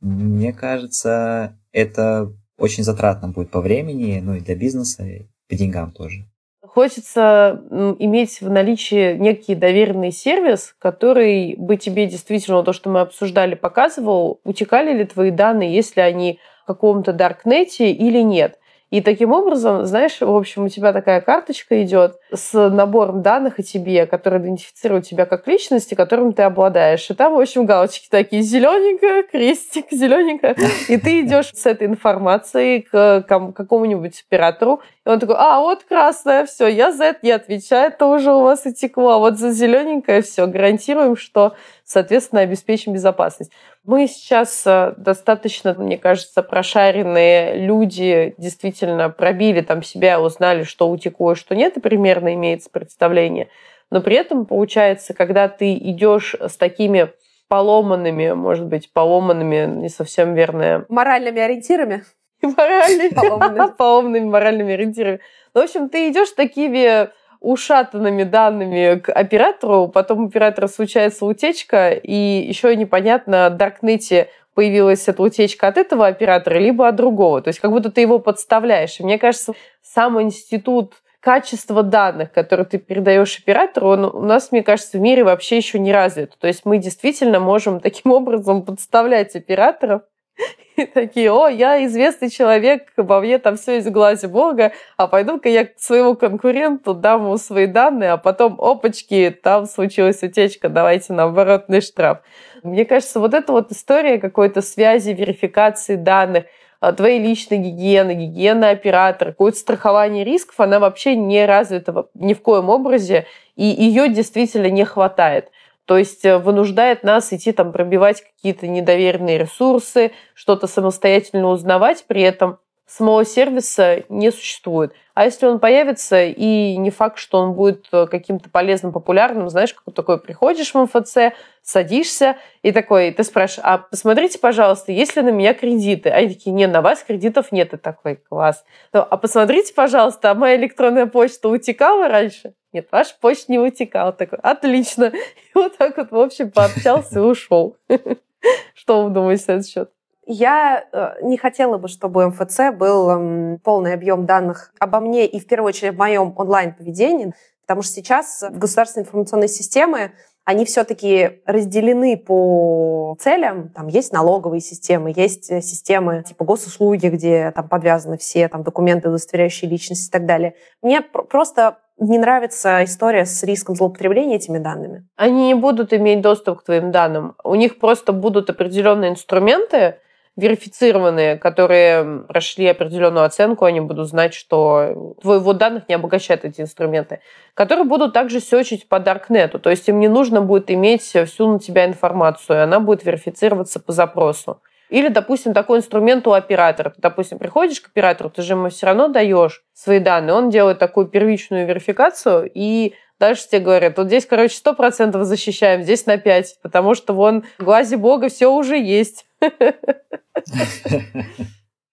C: Мне кажется, это очень затратно будет по времени, ну и для бизнеса, и по деньгам тоже.
B: Хочется иметь в наличии некий доверенный сервис, который бы тебе действительно, то, что мы обсуждали, показывал, утекали ли твои данные, если они каком-то даркнете или нет. И таким образом, знаешь, в общем, у тебя такая карточка идет с набором данных о тебе, который идентифицирует тебя как личности, которым ты обладаешь. И там, в общем, галочки такие зелененькая, крестик, зелененькая. И ты идешь с этой информацией к какому-нибудь оператору, и он такой, а, вот красная, все, я за это не отвечаю, это уже у вас и текло, а вот за зелененькое все, гарантируем, что, соответственно, обеспечим безопасность. Мы сейчас э, достаточно, мне кажется, прошаренные люди действительно пробили там себя, узнали, что утекло и что нет, и примерно имеется представление. Но при этом получается, когда ты идешь с такими поломанными, может быть, поломанными, не совсем верное...
A: Моральными ориентирами?
B: Моральными. Поломанными моральными ориентирами. В общем, ты идешь такими ушатанными данными к оператору, потом у оператора случается утечка, и еще непонятно, в Даркнете появилась эта утечка от этого оператора, либо от другого. То есть как будто ты его подставляешь. И мне кажется, сам институт качества данных, которые ты передаешь оператору, он у нас, мне кажется, в мире вообще еще не развит. То есть мы действительно можем таким образом подставлять операторов, И такие, о, я известный человек, обо мне там все из глази Бога, а пойду-ка я к своему конкуренту дам ему свои данные, а потом, опачки, там случилась утечка, давайте на оборотный штраф. Мне кажется, вот эта вот история какой-то связи, верификации данных, а, твоей личной гигиены, гигиены оператора, какое-то страхование рисков, она вообще не развита ни в коем образе, и ее действительно не хватает. То есть э, вынуждает нас идти там пробивать какие-то недоверенные ресурсы, что-то самостоятельно узнавать, при этом самого сервиса не существует. А если он появится, и не факт, что он будет э, каким-то полезным, популярным, знаешь, как такой приходишь в МФЦ, садишься, и такой, ты спрашиваешь, а посмотрите, пожалуйста, есть ли на меня кредиты? А они такие, нет, на вас кредитов нет. И такой, класс. А посмотрите, пожалуйста, а моя электронная почта утекала раньше? Нет, ваш почта не утекала. Такой, отлично. И вот так вот, в общем, пообщался и ушел. Что вы думаете на этот счет?
A: Я э, не хотела бы, чтобы у МФЦ был э, полный объем данных обо мне и, в первую очередь, в моем онлайн-поведении, потому что сейчас в государственной информационной системы они все-таки разделены по целям. Там есть налоговые системы, есть э, системы типа госуслуги, где там подвязаны все там, документы, удостоверяющие личность и так далее. Мне просто не нравится история с риском злоупотребления этими данными?
B: Они не будут иметь доступ к твоим данным. У них просто будут определенные инструменты, верифицированные, которые прошли определенную оценку, они будут знать, что твоего данных не обогащают эти инструменты, которые будут также сечить по Даркнету. То есть им не нужно будет иметь всю на тебя информацию, она будет верифицироваться по запросу. Или, допустим, такой инструмент у оператора. Ты, допустим, приходишь к оператору, ты же ему все равно даешь свои данные. Он делает такую первичную верификацию, и дальше тебе говорят, вот здесь, короче, сто процентов защищаем, здесь на 5, потому что вон в глазе Бога все уже есть.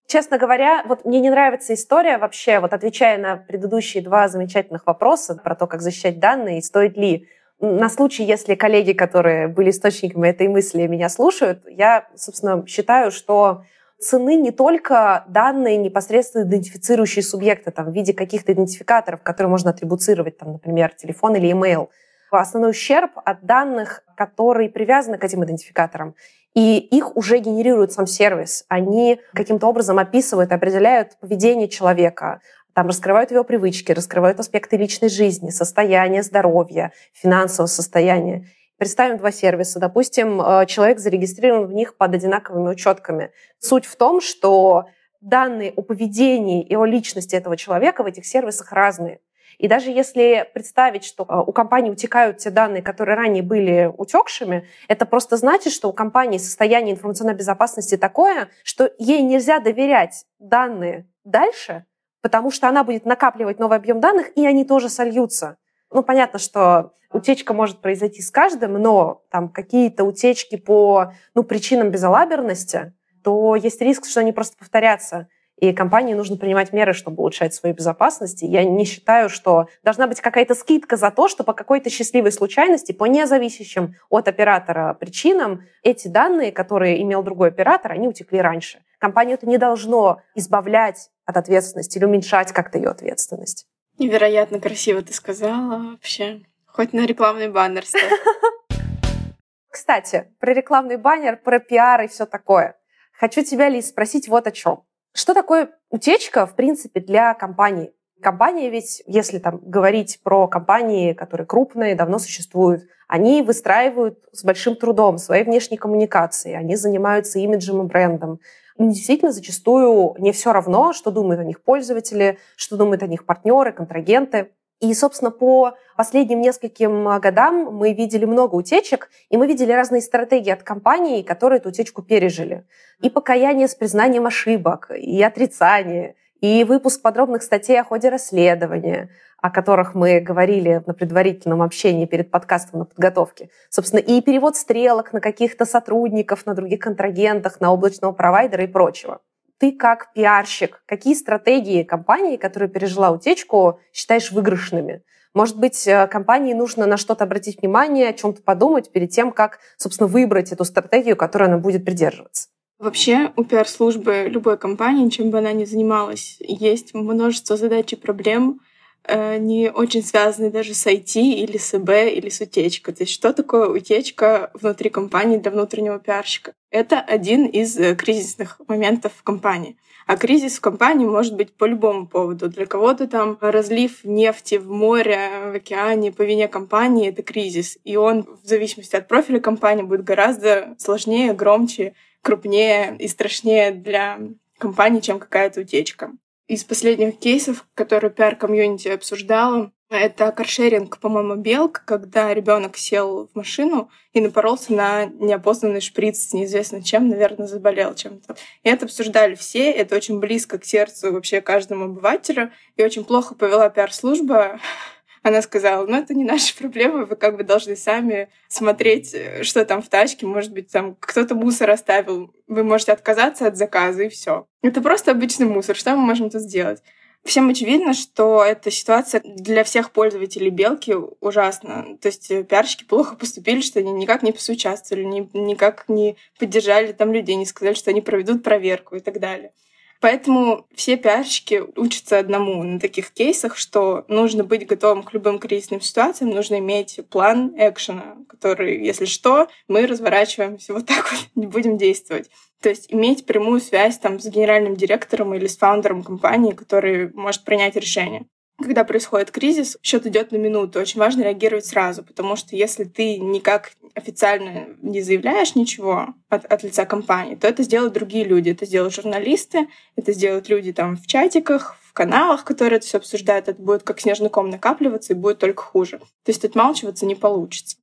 A: Честно говоря, вот мне не нравится история вообще, вот отвечая на предыдущие два замечательных вопроса про то, как защищать данные и стоит ли на случай, если коллеги, которые были источниками этой мысли, меня слушают, я, собственно, считаю, что цены не только данные, непосредственно идентифицирующие субъекты там, в виде каких-то идентификаторов, которые можно атрибуцировать, там, например, телефон или email. Основной ущерб от данных, которые привязаны к этим идентификаторам. И их уже генерирует сам сервис. Они каким-то образом описывают, определяют поведение человека, там раскрывают его привычки, раскрывают аспекты личной жизни, состояния здоровья, финансового состояния. Представим два сервиса. Допустим, э, человек зарегистрирован в них под одинаковыми учетками. Суть в том, что данные о поведении и о личности этого человека в этих сервисах разные. И даже если представить, что э, у компании утекают те данные, которые ранее были утекшими, это просто значит, что у компании состояние информационной безопасности такое, что ей нельзя доверять данные дальше, потому что она будет накапливать новый объем данных, и они тоже сольются. Ну, понятно, что утечка может произойти с каждым, но там какие-то утечки по ну, причинам безалаберности, то есть риск, что они просто повторятся. И компании нужно принимать меры, чтобы улучшать свою безопасность. И я не считаю, что должна быть какая-то скидка за то, что по какой-то счастливой случайности, по независящим от оператора причинам, эти данные, которые имел другой оператор, они утекли раньше. Компанию это не должно избавлять от ответственности или уменьшать как-то ее ответственность.
D: Невероятно красиво ты сказала вообще. Хоть на рекламный баннер ставь.
A: Кстати, про рекламный баннер, про пиар и все такое. Хочу тебя, Лиз, спросить вот о чем. Что такое утечка, в принципе, для компании? Компании ведь, если там говорить про компании, которые крупные, давно существуют, они выстраивают с большим трудом свои внешние коммуникации, они занимаются имиджем и брендом. Действительно зачастую не все равно, что думают о них пользователи, что думают о них партнеры, контрагенты. И, собственно, по последним нескольким годам мы видели много утечек, и мы видели разные стратегии от компаний, которые эту утечку пережили. И покаяние с признанием ошибок, и отрицание, и выпуск подробных статей о ходе расследования, о которых мы говорили на предварительном общении перед подкастом на подготовке. Собственно, и перевод стрелок на каких-то сотрудников, на других контрагентах, на облачного провайдера и прочего. Ты как пиарщик, какие стратегии компании, которая пережила утечку, считаешь выигрышными? Может быть, э, компании нужно на что-то обратить внимание, о чем-то подумать перед тем, как, собственно, выбрать эту стратегию, которой она будет придерживаться?
D: Вообще у пиар-службы любой компании, чем бы она ни занималась, есть множество задач и проблем, не очень связанные даже с IT или с ИБ или с утечкой. То есть что такое утечка внутри компании для внутреннего пиарщика? Это один из э, кризисных моментов в компании. А кризис в компании может быть по любому поводу. Для кого-то там разлив нефти в море, в океане по вине компании — это кризис. И он в зависимости от профиля компании будет гораздо сложнее, громче крупнее и страшнее для компании, чем какая-то утечка. Из последних кейсов, которые пиар-комьюнити обсуждала, это каршеринг, по-моему, белк, когда ребенок сел в машину и напоролся на неопознанный шприц неизвестно чем, наверное, заболел чем-то. И это обсуждали все, это очень близко к сердцу вообще каждому обывателю, и очень плохо повела пиар-служба она сказала, ну, это не наша проблема, вы как бы должны сами смотреть, э, что там в тачке, может быть, там кто-то мусор оставил, вы можете отказаться от заказа, и все. Это просто обычный мусор, что мы можем тут сделать? Всем очевидно, что эта ситуация для всех пользователей белки ужасна. То есть э, пиарщики плохо поступили, что они никак не поучаствовали, ни, никак не поддержали там людей, не сказали, что они проведут проверку и так далее. Поэтому все пиарщики учатся одному на таких кейсах, что нужно быть готовым к любым кризисным ситуациям, нужно иметь план экшена, который, если что, мы разворачиваемся вот так вот, не будем действовать. То есть иметь прямую связь там с генеральным директором или с фаундером компании, который может принять решение. Когда происходит кризис, счет идет на минуту. Очень важно реагировать сразу, потому что если ты никак официально не заявляешь ничего от, от лица компании, то это сделают другие люди. Это сделают журналисты, это сделают люди там в чатиках, в каналах, которые это все обсуждают. Это будет как снежный ком накапливаться и будет только хуже. То есть отмалчиваться не получится.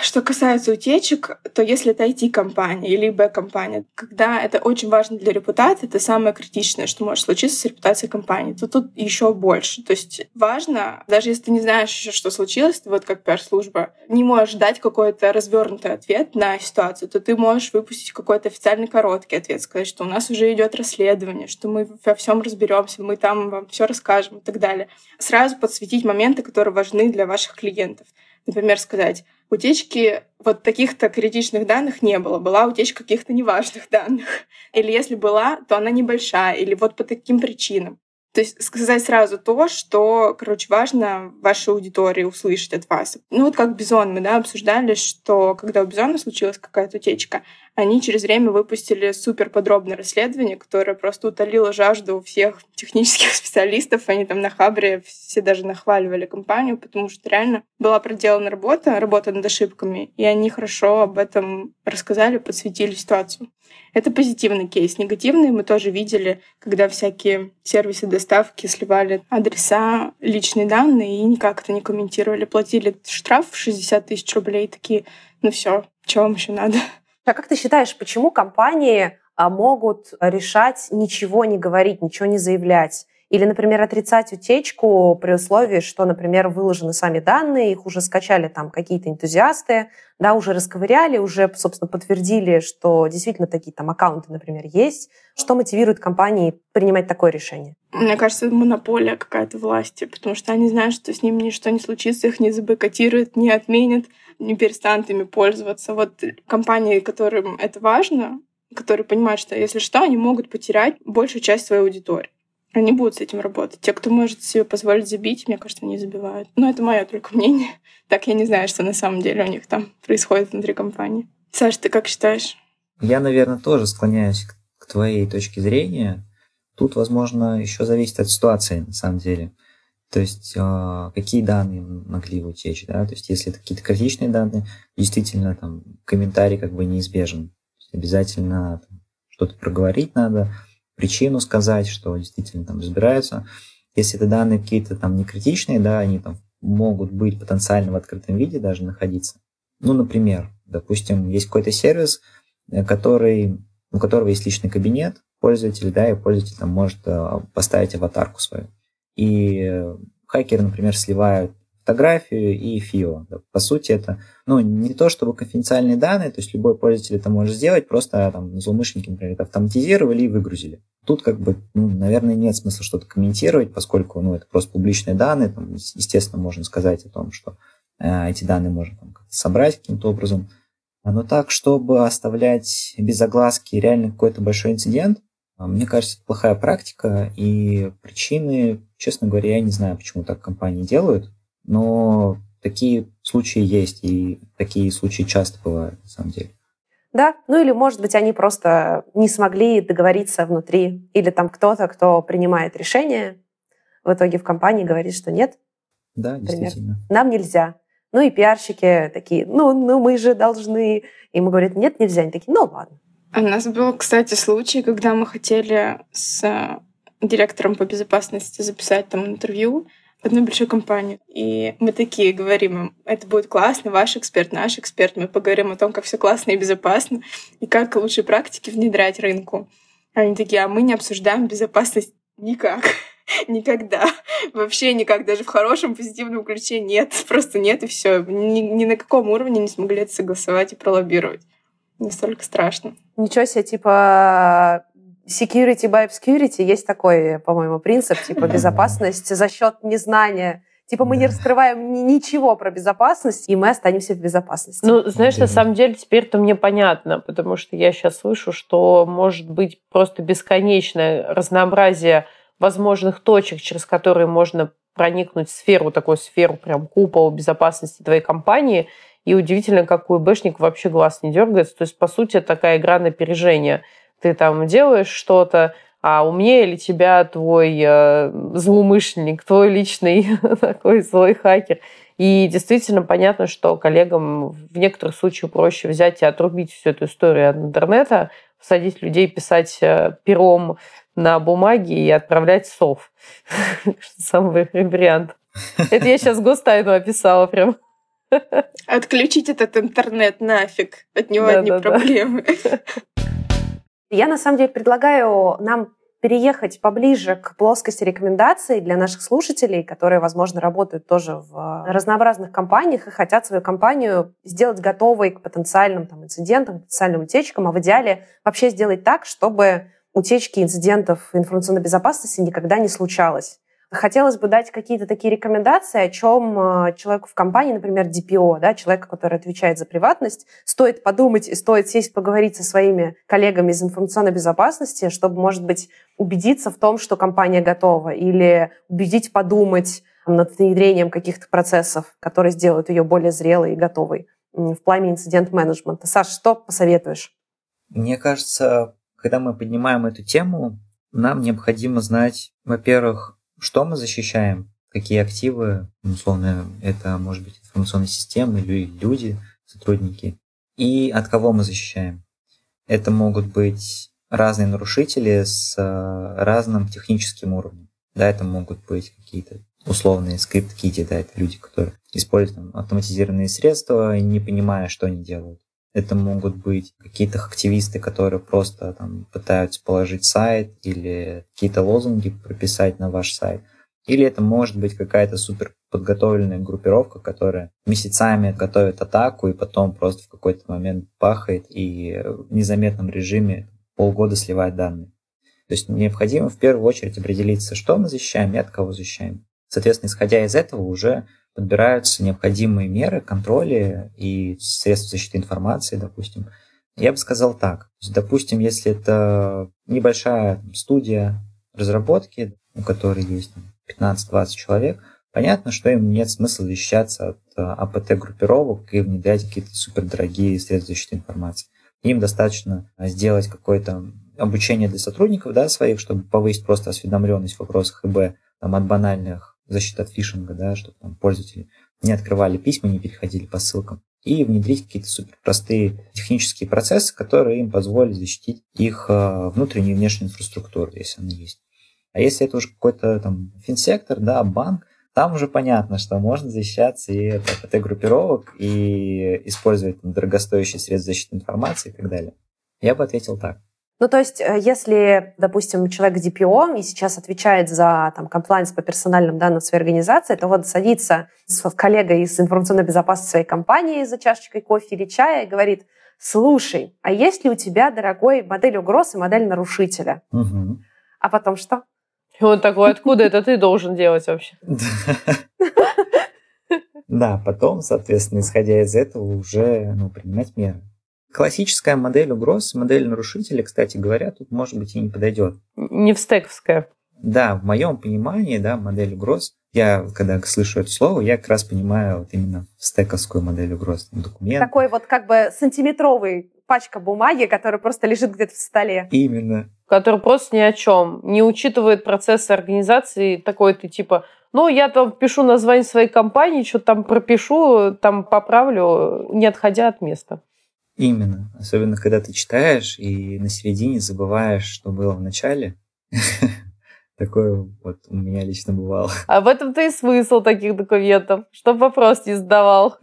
D: Что касается утечек, то если это IT-компания или B-компания, когда это очень важно для репутации, это самое критичное, что может случиться с репутацией компании, то тут еще больше. То есть важно, даже если ты не знаешь еще, что случилось, ты вот как пиар-служба не можешь дать какой-то развернутый ответ на ситуацию, то ты можешь выпустить какой-то официальный короткий ответ, сказать, что у нас уже идет расследование, что мы во всем разберемся, мы там вам все расскажем и так далее. Сразу подсветить моменты, которые важны для ваших клиентов. Например, сказать, утечки вот таких-то критичных данных не было, была утечка каких-то неважных данных. Или если была, то она небольшая, или вот по таким причинам. То есть сказать сразу то, что, короче, важно вашей аудитории услышать от вас. Ну вот как Бизон мы, да, обсуждали, что когда у Бизона случилась какая-то утечка, они через время выпустили супер подробное расследование, которое просто утолило жажду всех технических специалистов. Они там на Хабре все даже нахваливали компанию, потому что реально была проделана работа, работа над ошибками, и они хорошо об этом рассказали, подсветили ситуацию. Это позитивный кейс. Негативный мы тоже видели, когда всякие сервисы доставки сливали адреса, личные данные и никак это не комментировали. Платили штраф в 60 тысяч рублей. Такие, ну все, чего вам еще надо?
A: А как ты считаешь, почему компании а, могут решать ничего не говорить, ничего не заявлять? Или, например, отрицать утечку при условии, что, например, выложены сами данные, их уже скачали там какие-то энтузиасты, да, уже расковыряли, уже, собственно, подтвердили, что действительно такие там аккаунты, например, есть. Что мотивирует компании принимать такое решение?
D: Мне кажется, это монополия какая-то власти, потому что они знают, что с ними ничто не случится, их не забойкотируют, не отменят, не перестанут ими пользоваться. Вот компании, которым это важно, которые понимают, что если что, они могут потерять большую часть своей аудитории. Они будут с этим работать. Те, кто может себе позволить забить, мне кажется, не забивают. Но это мое только мнение. Так я не знаю, что на самом деле у них там происходит внутри компании. Саш, ты как считаешь?
C: Я, наверное, тоже склоняюсь к твоей точке зрения. Тут, возможно, еще зависит от ситуации, на самом деле. То есть, э, какие данные могли утечь, да? То есть, если это какие-то критичные данные, действительно, там, комментарий как бы неизбежен. Обязательно что-то проговорить надо, причину сказать, что действительно там разбираются. Если это данные какие-то там не критичные, да, они там могут быть потенциально в открытом виде даже находиться. Ну, например, допустим, есть какой-то сервис, э, который, у которого есть личный кабинет пользователя, да, и пользователь там может э, поставить аватарку свою. И хакеры, например, сливают фотографию и фио. По сути, это ну, не то чтобы конфиденциальные данные, то есть любой пользователь это может сделать, просто там злоумышленники, например, это автоматизировали и выгрузили. Тут, как бы, ну, наверное, нет смысла что-то комментировать, поскольку ну, это просто публичные данные. Там, естественно, можно сказать о том, что э, эти данные можно там, собрать каким-то образом. Но так, чтобы оставлять без огласки реально какой-то большой инцидент, а, мне кажется, это плохая практика, и причины, честно говоря, я не знаю, почему так компании делают, но такие случаи есть, и такие случаи часто бывают, на самом деле.
A: Да, ну или, может быть, они просто не смогли договориться внутри, или там кто-то, кто принимает решение, в итоге в компании говорит, что нет.
C: Да, например, действительно.
A: Нам нельзя. Ну и пиарщики такие, ну, ну мы же должны. И ему говорят, нет, нельзя. Они такие, ну ладно.
D: У нас был, кстати, случай, когда мы хотели с э, директором по безопасности записать там интервью одной большой компании. И мы такие говорим им, это будет классно, ваш эксперт, наш эксперт. Мы поговорим о том, как все классно и безопасно, и как лучшие практики внедрять рынку. Они такие, а мы не обсуждаем безопасность никак. Никогда. Вообще никак. Даже в хорошем позитивном ключе нет. Просто нет, и все. Ни, ни на каком уровне не смогли это согласовать и пролоббировать не столько страшно.
A: Ничего себе, типа security by obscurity, есть такой, по-моему, принцип, типа безопасность за счет незнания. Типа мы не раскрываем ничего про безопасность, и мы останемся в безопасности.
B: Ну, знаешь, на самом деле теперь-то мне понятно, потому что я сейчас слышу, что может быть просто бесконечное разнообразие возможных точек, через которые можно проникнуть в сферу, такую сферу, прям купол безопасности твоей компании, и удивительно, как у ИБшник вообще глаз не дергается. То есть, по сути, такая игра на опережение. Ты там делаешь что-то, а умнее ли тебя твой э, злоумышленник, твой личный такой злой хакер. И действительно понятно, что коллегам в некоторых случаях проще взять и отрубить всю эту историю от интернета, посадить людей писать э, пером на бумаге и отправлять сов. Самый вариант. Это я сейчас гостайну описала прям.
D: Отключить этот интернет нафиг. От него да, одни да, проблемы. Да.
A: Я на самом деле предлагаю нам переехать поближе к плоскости рекомендаций для наших слушателей, которые, возможно, работают тоже в разнообразных компаниях и хотят свою компанию сделать готовой к потенциальным там, инцидентам, потенциальным утечкам, а в идеале вообще сделать так, чтобы утечки инцидентов информационной безопасности никогда не случалось. Хотелось бы дать какие-то такие рекомендации, о чем э, человеку в компании, например, DPO, да, человека, который отвечает за приватность, стоит подумать и стоит сесть поговорить со своими коллегами из информационной безопасности, чтобы, может быть, убедиться в том, что компания готова, или убедить подумать над внедрением каких-то процессов, которые сделают ее более зрелой и готовой в плане инцидент-менеджмента. Саш, что посоветуешь?
C: Мне кажется, когда мы поднимаем эту тему, нам необходимо знать, во-первых, что мы защищаем, какие активы, условно, это может быть информационные системы или люди, сотрудники, и от кого мы защищаем. Это могут быть разные нарушители с э, разным техническим уровнем. Да, это могут быть какие-то условные скрипт-кити, да, это люди, которые используют там, автоматизированные средства, не понимая, что они делают. Это могут быть какие-то активисты, которые просто там пытаются положить сайт или какие-то лозунги прописать на ваш сайт. Или это может быть какая-то супер подготовленная группировка, которая месяцами готовит атаку и потом просто в какой-то момент пахает и в незаметном режиме полгода сливает данные. То есть необходимо в первую очередь определиться, что мы защищаем и от кого защищаем. Соответственно, исходя из этого уже подбираются необходимые меры, контроли и средства защиты информации, допустим. Я бы сказал так. Допустим, если это небольшая студия разработки, у которой есть 15-20 человек, понятно, что им нет смысла защищаться от э, АПТ-группировок и внедрять какие-то супердорогие средства защиты информации. Им достаточно сделать какое-то обучение для сотрудников да, своих, чтобы повысить просто осведомленность в вопросах ИБ там, от банальных защита от фишинга, да, чтобы там пользователи не открывали письма, не переходили по ссылкам, и внедрить какие-то супер простые технические процессы, которые им позволят защитить их э, внутреннюю и внешнюю инфраструктуру, если она есть. А если это уже какой-то там финсектор, да, банк, там уже понятно, что можно защищаться и от АПТ-группировок, и использовать там, дорогостоящие средства защиты информации и так далее. Я бы ответил так.
A: Ну, то есть, э, если, допустим, человек DPO и сейчас отвечает за там, комплайнс по персональным данным своей организации, то вот садится с коллегой из информационной безопасности своей компании за чашечкой кофе или чая и говорит, слушай, а есть ли у тебя, дорогой, модель угроз и модель нарушителя?
C: Угу.
A: А потом что?
B: И он такой, откуда это ты должен делать вообще?
C: Да, потом, соответственно, исходя из этого, уже ну, принимать меры. Классическая модель угроз, модель нарушителя, кстати говоря, тут, может быть, и не подойдет.
B: Не в стековская.
C: Да, в моем понимании, да, модель угроз, я, когда слышу это слово, я как раз понимаю вот именно стековскую модель угроз. Документ.
A: Такой вот как бы сантиметровый пачка бумаги, которая просто лежит где-то в столе.
C: Именно.
B: Который просто ни о чем. Не учитывает процессы организации. Такой ты типа, ну, я там пишу название своей компании, что-то там пропишу, там поправлю, не отходя от места.
C: Именно. Особенно, когда ты читаешь и на середине забываешь, что было в начале. Такое вот у меня лично бывало.
B: А в этом-то и смысл таких документов, чтобы вопрос не задавал.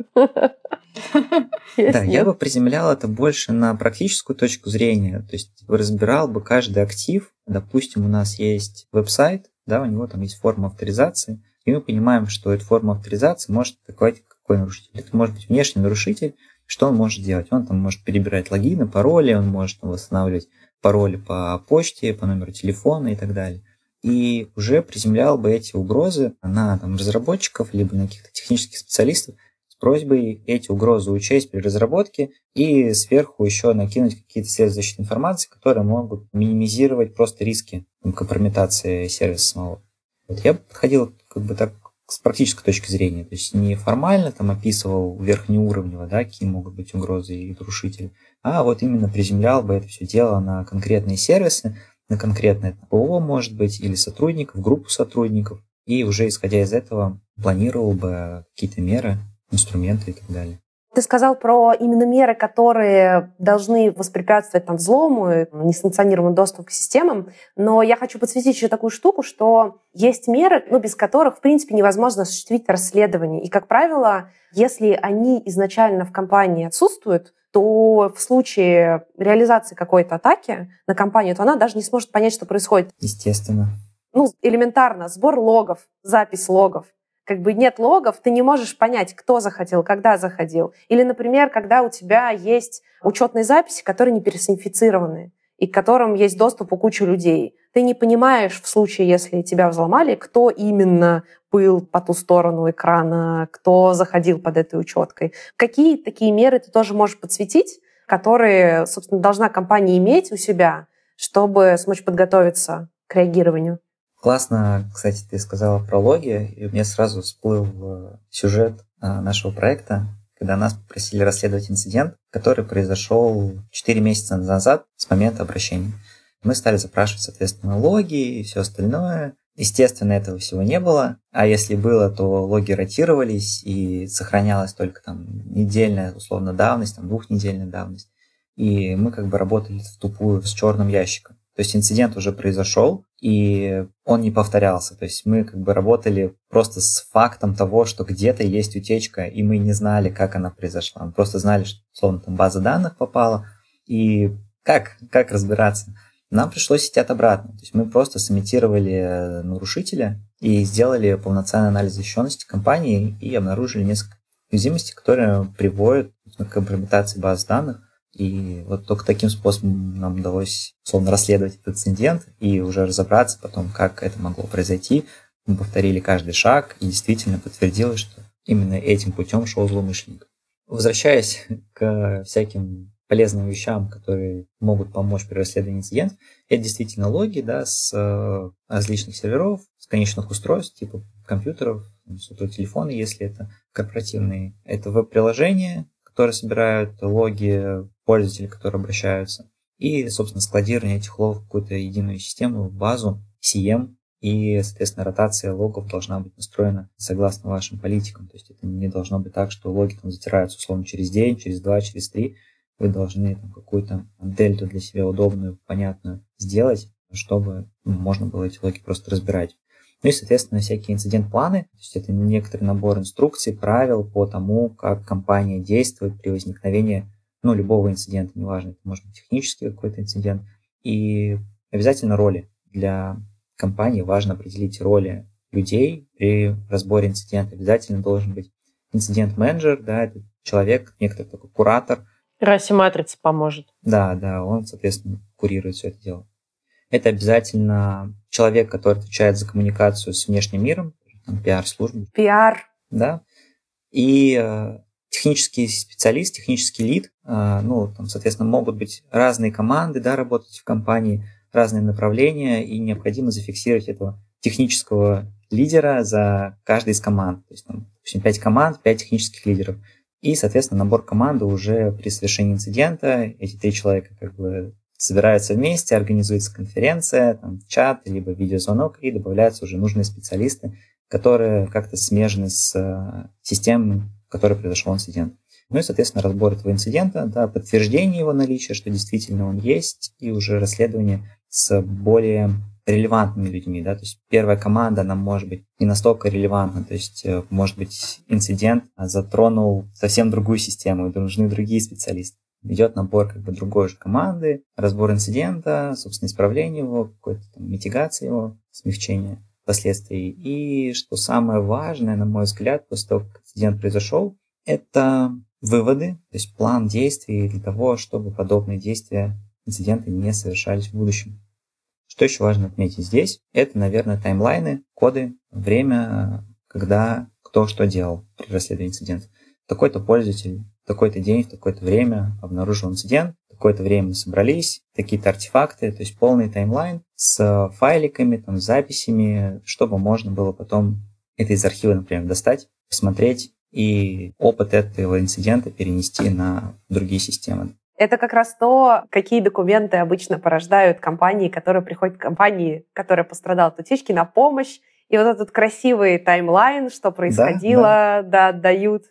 C: Да, я бы приземлял это больше на практическую точку зрения. То есть разбирал бы каждый актив. Допустим, у нас есть веб-сайт, да, у него там есть форма авторизации, и мы понимаем, что эта форма авторизации может атаковать какой нарушитель. Это может быть внешний нарушитель, что он может делать? Он там может перебирать логины, пароли, он может восстанавливать пароли по почте, по номеру телефона и так далее. И уже приземлял бы эти угрозы на там, разработчиков, либо на каких-то технических специалистов с просьбой эти угрозы учесть при разработке и сверху еще накинуть какие-то средства защиты информации, которые могут минимизировать просто риски компрометации сервиса самого. Вот я подходил как бы так с практической точки зрения, то есть не формально там описывал верхнеуровнево, да, какие могут быть угрозы и нарушители, а вот именно приземлял бы это все дело на конкретные сервисы, на конкретное ПО, может быть, или сотрудников, группу сотрудников, и уже исходя из этого планировал бы какие-то меры, инструменты и так далее.
A: Ты сказал про именно меры, которые должны воспрепятствовать там, взлому, несанкционированному доступу к системам. Но я хочу подсветить еще такую штуку, что есть меры, ну, без которых, в принципе, невозможно осуществить расследование. И, как правило, если они изначально в компании отсутствуют, то в случае реализации какой-то атаки на компанию, то она даже не сможет понять, что происходит.
C: Естественно.
A: Ну, элементарно, сбор логов, запись логов как бы нет логов, ты не можешь понять, кто заходил, когда заходил. Или, например, когда у тебя есть учетные записи, которые не персонифицированы и к которым есть доступ у кучи людей. Ты не понимаешь в случае, если тебя взломали, кто именно был по ту сторону экрана, кто заходил под этой учеткой. Какие такие меры ты тоже можешь подсветить, которые, собственно, должна компания иметь у себя, чтобы смочь подготовиться к реагированию?
C: Классно, кстати, ты сказала про логи, и у меня сразу всплыл э, сюжет э, нашего проекта, когда нас попросили расследовать инцидент, который произошел 4 месяца назад с момента обращения. Мы стали запрашивать, соответственно, логи и все остальное. Естественно, этого всего не было, а если было, то логи ротировались и сохранялась только там недельная, условно, давность, там двухнедельная давность. И мы как бы работали в тупую с черным ящиком. То есть инцидент уже произошел, и он не повторялся. То есть мы как бы работали просто с фактом того, что где-то есть утечка, и мы не знали, как она произошла. Мы просто знали, что, словно там база данных попала, и как, как разбираться. Нам пришлось идти от обратно. То есть мы просто сымитировали нарушителя и сделали полноценный анализ защищенности компании и обнаружили несколько уязвимостей, которые приводят к компрометации баз данных и вот только таким способом нам удалось, условно, расследовать этот инцидент и уже разобраться потом, как это могло произойти. Мы повторили каждый шаг и действительно подтвердилось, что именно этим путем шел злоумышленник. Возвращаясь к всяким полезным вещам, которые могут помочь при расследовании инцидентов, это действительно логи да, с э, различных серверов, с конечных устройств, типа компьютеров, сотового телефона, если это корпоративные. Это веб-приложения, которые собирают логи пользователей, которые обращаются. И, собственно, складирование этих логов в какую-то единую систему, базу, CM, и, соответственно, ротация логов должна быть настроена согласно вашим политикам. То есть это не должно быть так, что логи там затираются условно через день, через два, через три. Вы должны там, какую-то дельту для себя удобную, понятную сделать, чтобы можно было эти логи просто разбирать. Ну и, соответственно, всякие инцидент-планы, то есть это некоторый набор инструкций, правил по тому, как компания действует при возникновении ну, любого инцидента, неважно, это может быть технический какой-то инцидент. И обязательно роли. Для компании важно определить роли людей при разборе инцидента. Обязательно должен быть инцидент-менеджер, да, это человек, некоторый такой куратор.
B: Раси Матрица поможет.
C: Да, да, он, соответственно, курирует все это дело. Это обязательно человек, который отвечает за коммуникацию с внешним миром, там, пиар-службы.
A: Пиар.
C: Да. И э, технический специалист, технический лид, э, ну, там, соответственно, могут быть разные команды, да, работать в компании, разные направления, и необходимо зафиксировать этого технического лидера за каждой из команд. То есть, там, допустим, 5 команд, 5 технических лидеров. И, соответственно, набор команды уже при совершении инцидента, эти три человека как бы собираются вместе, организуется конференция, там, чат, либо видеозвонок, и добавляются уже нужные специалисты, которые как-то смежены с э, системой, в которой произошел инцидент. Ну и, соответственно, разбор этого инцидента, да, подтверждение его наличия, что действительно он есть, и уже расследование с более релевантными людьми, да, то есть первая команда, она может быть не настолько релевантна, то есть, э, может быть, инцидент затронул совсем другую систему, и нужны другие специалисты идет набор как бы другой же команды, разбор инцидента, собственно, исправление его, какой-то там митигация его, смягчение последствий. И что самое важное, на мой взгляд, после того, как инцидент произошел, это выводы, то есть план действий для того, чтобы подобные действия, инциденты не совершались в будущем. Что еще важно отметить здесь? Это, наверное, таймлайны, коды, время, когда кто что делал при расследовании инцидента. Такой-то пользователь такой-то день, в такое-то время обнаружил инцидент, в такое-то время мы собрались, такие-то артефакты, то есть полный таймлайн с файликами, там, с записями, чтобы можно было потом это из архива, например, достать, посмотреть и опыт этого инцидента перенести на другие системы.
A: Это как раз то, какие документы обычно порождают компании, которые приходят к компании, которая пострадала от утечки, на помощь. И вот этот красивый таймлайн, что происходило, да, да. да дают.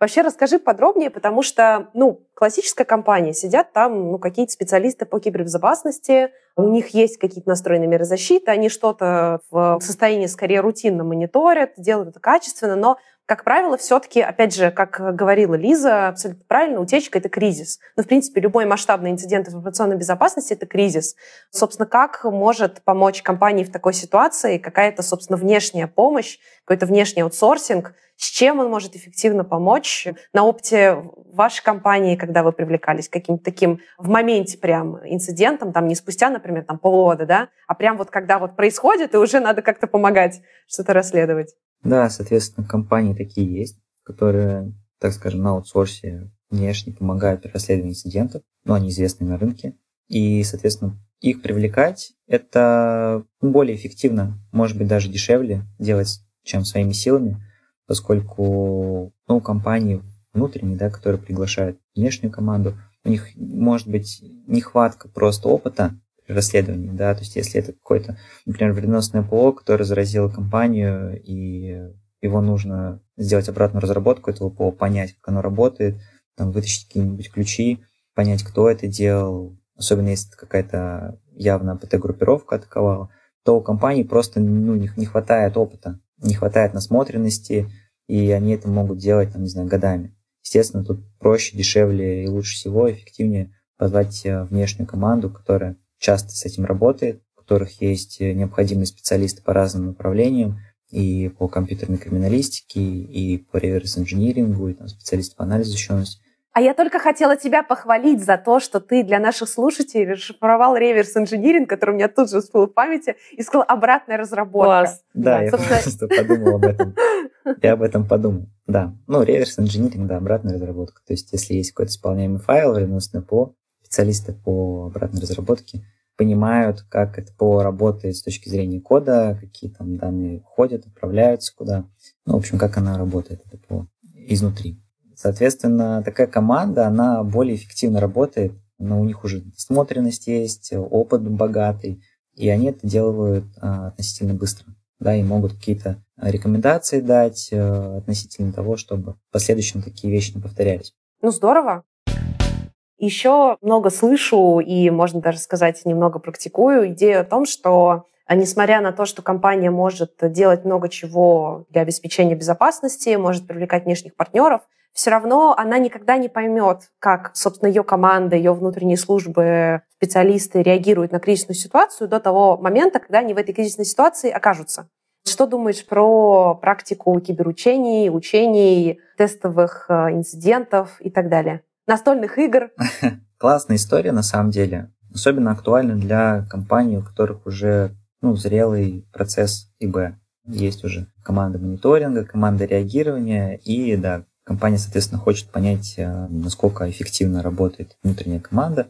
A: Вообще расскажи подробнее, потому что, ну, классическая компания, сидят там, ну, какие-то специалисты по кибербезопасности, у них есть какие-то настроенные меры защиты, они что-то в состоянии скорее рутинно мониторят, делают это качественно, но как правило, все-таки, опять же, как говорила Лиза, абсолютно правильно, утечка — это кризис. Ну, в принципе, любой масштабный инцидент информационной безопасности — это кризис. Собственно, как может помочь компании в такой ситуации какая-то, собственно, внешняя помощь, какой-то внешний аутсорсинг, с чем он может эффективно помочь на опыте вашей компании, когда вы привлекались к каким-то таким в моменте прям инцидентом, там не спустя, например, там полгода, да, а прям вот когда вот происходит, и уже надо как-то помогать что-то расследовать.
C: Да, соответственно, компании такие есть, которые, так скажем, на аутсорсе внешне помогают при расследовании инцидентов, но они известны на рынке. И, соответственно, их привлекать – это более эффективно, может быть, даже дешевле делать, чем своими силами, поскольку ну, компании внутренние, да, которые приглашают внешнюю команду, у них может быть нехватка просто опыта расследований, да, то есть если это какой-то, например, вредоносное ПО, которое заразило компанию, и его нужно сделать обратную разработку этого ПО, понять, как оно работает, там, вытащить какие-нибудь ключи, понять, кто это делал, особенно если это какая-то явно АПТ-группировка атаковала, то у компании просто ну, не, не хватает опыта, не хватает насмотренности, и они это могут делать, там, не знаю, годами. Естественно, тут проще, дешевле и лучше всего, эффективнее позвать э, внешнюю команду, которая часто с этим работает, у которых есть э, необходимые специалисты по разным направлениям, и по компьютерной криминалистике, и по реверс-инжинирингу, и там, специалисты по анализу защищенности.
A: А я только хотела тебя похвалить за то, что ты для наших слушателей расшифровал реверс-инжиниринг, который у меня тут же всплыл в памяти, и сказал обратная разработка.
C: Класс. Да, да я собственно... просто подумал об этом. Я об этом подумал. Да. Ну, реверс-инжиниринг, да, обратная разработка. То есть, если есть какой-то исполняемый файл, вредоносное ПО, специалисты по обратной разработке понимают, как это ПО работает с точки зрения кода, какие там данные входят, отправляются куда. Ну, в общем, как она работает, это ПО, изнутри. Соответственно, такая команда, она более эффективно работает, но у них уже смотренность есть, опыт богатый, и они это делают а, относительно быстро. Да, и могут какие-то рекомендации дать а, относительно того, чтобы в последующем такие вещи не повторялись.
A: Ну, здорово. Еще много слышу и, можно даже сказать, немного практикую идею о том, что а, несмотря на то, что компания может делать много чего для обеспечения безопасности, может привлекать внешних партнеров, все равно она никогда не поймет, как, собственно, ее команда, ее внутренние службы, специалисты реагируют на кризисную ситуацию до того момента, когда они в этой кризисной ситуации окажутся. Что думаешь про практику киберучений, учений, тестовых а, инцидентов и так далее? Настольных игр.
C: Классная история, на самом деле. Особенно актуальна для компаний, у которых уже ну, зрелый процесс ИБ. Есть уже команда мониторинга, команда реагирования, и да, компания, соответственно, хочет понять, э, насколько эффективно работает внутренняя команда,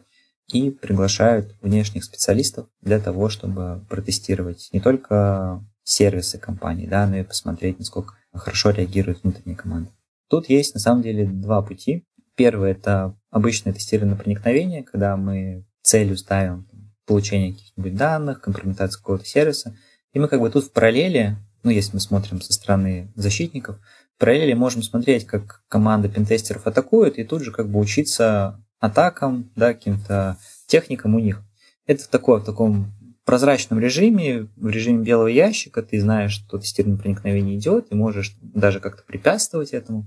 C: и приглашают внешних специалистов для того, чтобы протестировать не только сервисы компании, да, но и посмотреть, насколько хорошо реагирует внутренняя команда. Тут есть на самом деле два пути. Первое – это обычное тестирование проникновения, когда мы целью ставим получение каких-нибудь данных, компрометацию какого-то сервиса. И мы как бы тут в параллели, ну, если мы смотрим со стороны защитников, в параллели можем смотреть, как команда пентестеров атакует, и тут же как бы учиться атакам, да, каким-то техникам у них. Это в, такой, в таком прозрачном режиме, в режиме белого ящика, ты знаешь, что тестирование проникновения идет, и можешь даже как-то препятствовать этому.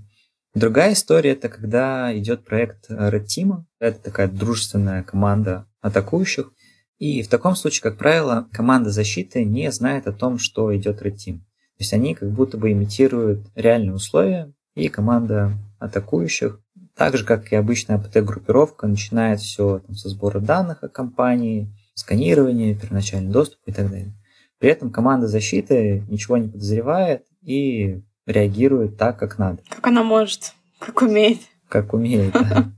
C: Другая история это когда идет проект Red Team. Это такая дружественная команда атакующих. И в таком случае, как правило, команда защиты не знает о том, что идет Red Team. То есть они как будто бы имитируют реальные условия, и команда атакующих, так же, как и обычная АПТ-группировка, начинает все там, со сбора данных о компании, сканирования, первоначальный доступ и так далее. При этом команда защиты ничего не подозревает и реагирует так, как надо.
D: Как она может, как умеет.
C: Как умеет, да.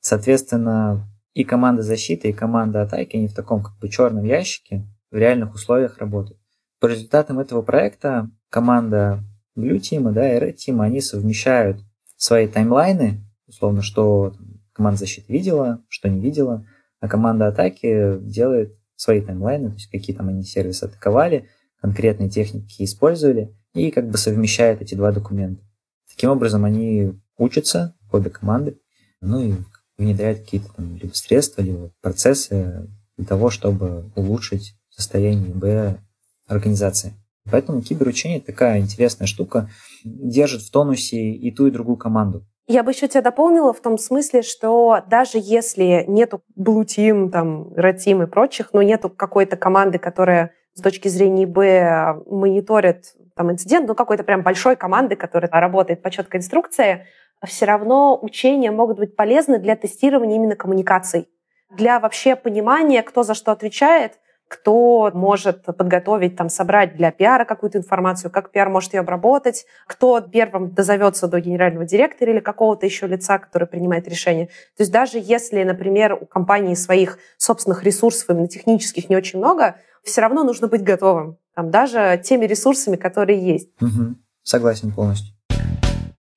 C: Соответственно, и команда защиты, и команда атаки, они в таком как бы черном ящике в реальных условиях работают. По результатам этого проекта команда Blue Team да, и Red Team, они совмещают свои таймлайны, условно, что команда защиты видела, что не видела, а команда атаки делает свои таймлайны, то есть какие там они сервисы атаковали, конкретные техники использовали, и как бы совмещает эти два документа. Таким образом, они учатся, обе команды, ну и внедряют какие-то там либо средства, либо процессы для того, чтобы улучшить состояние Б организации. Поэтому киберучение такая интересная штука, держит в тонусе и ту, и другую команду.
A: Я бы еще тебя дополнила в том смысле, что даже если нету Blue Team, там, Red Team и прочих, но нету какой-то команды, которая с точки зрения ИБ мониторит там, инцидент, ну, какой-то прям большой команды, которая работает по четкой инструкции, все равно учения могут быть полезны для тестирования именно коммуникаций, для вообще понимания, кто за что отвечает, кто может подготовить, там, собрать для пиара какую-то информацию, как пиар может ее обработать, кто первым дозовется до генерального директора или какого-то еще лица, который принимает решение. То есть даже если, например, у компании своих собственных ресурсов, именно технических, не очень много, все равно нужно быть готовым. Там, даже теми ресурсами, которые есть.
C: Угу. Согласен полностью.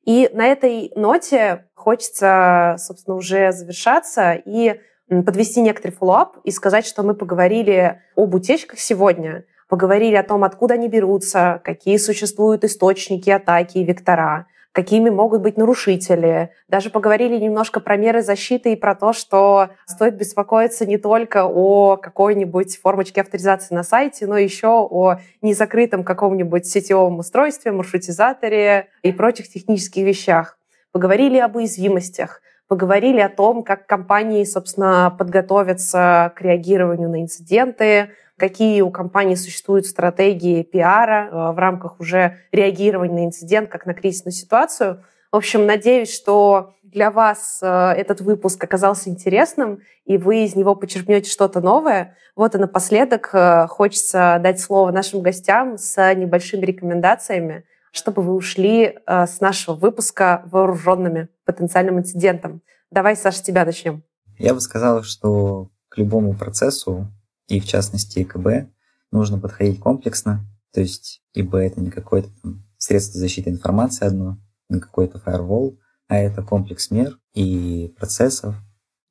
A: И на этой ноте хочется, собственно, уже завершаться и подвести некоторый follow-up и сказать, что мы поговорили об утечках сегодня, поговорили о том, откуда они берутся, какие существуют источники атаки и вектора, какими могут быть нарушители. Даже поговорили немножко про меры защиты и про то, что стоит беспокоиться не только о какой-нибудь формочке авторизации на сайте, но еще о незакрытом каком-нибудь сетевом устройстве, маршрутизаторе и прочих технических вещах. Поговорили об уязвимостях, поговорили о том, как компании, собственно, подготовятся к реагированию на инциденты, какие у компании существуют стратегии пиара э, в рамках уже реагирования на инцидент, как на кризисную ситуацию. В общем, надеюсь, что для вас э, этот выпуск оказался интересным, и вы из него почерпнете что-то новое. Вот и напоследок э, хочется дать слово нашим гостям с небольшими рекомендациями чтобы вы ушли с нашего выпуска вооруженными потенциальным инцидентом. Давай, Саша, с тебя начнем.
C: Я бы сказал, что к любому процессу, и в частности ИКБ, нужно подходить комплексно. То есть ИБ — это не какое-то там средство защиты информации одно, не какой-то фаервол, а это комплекс мер и процессов.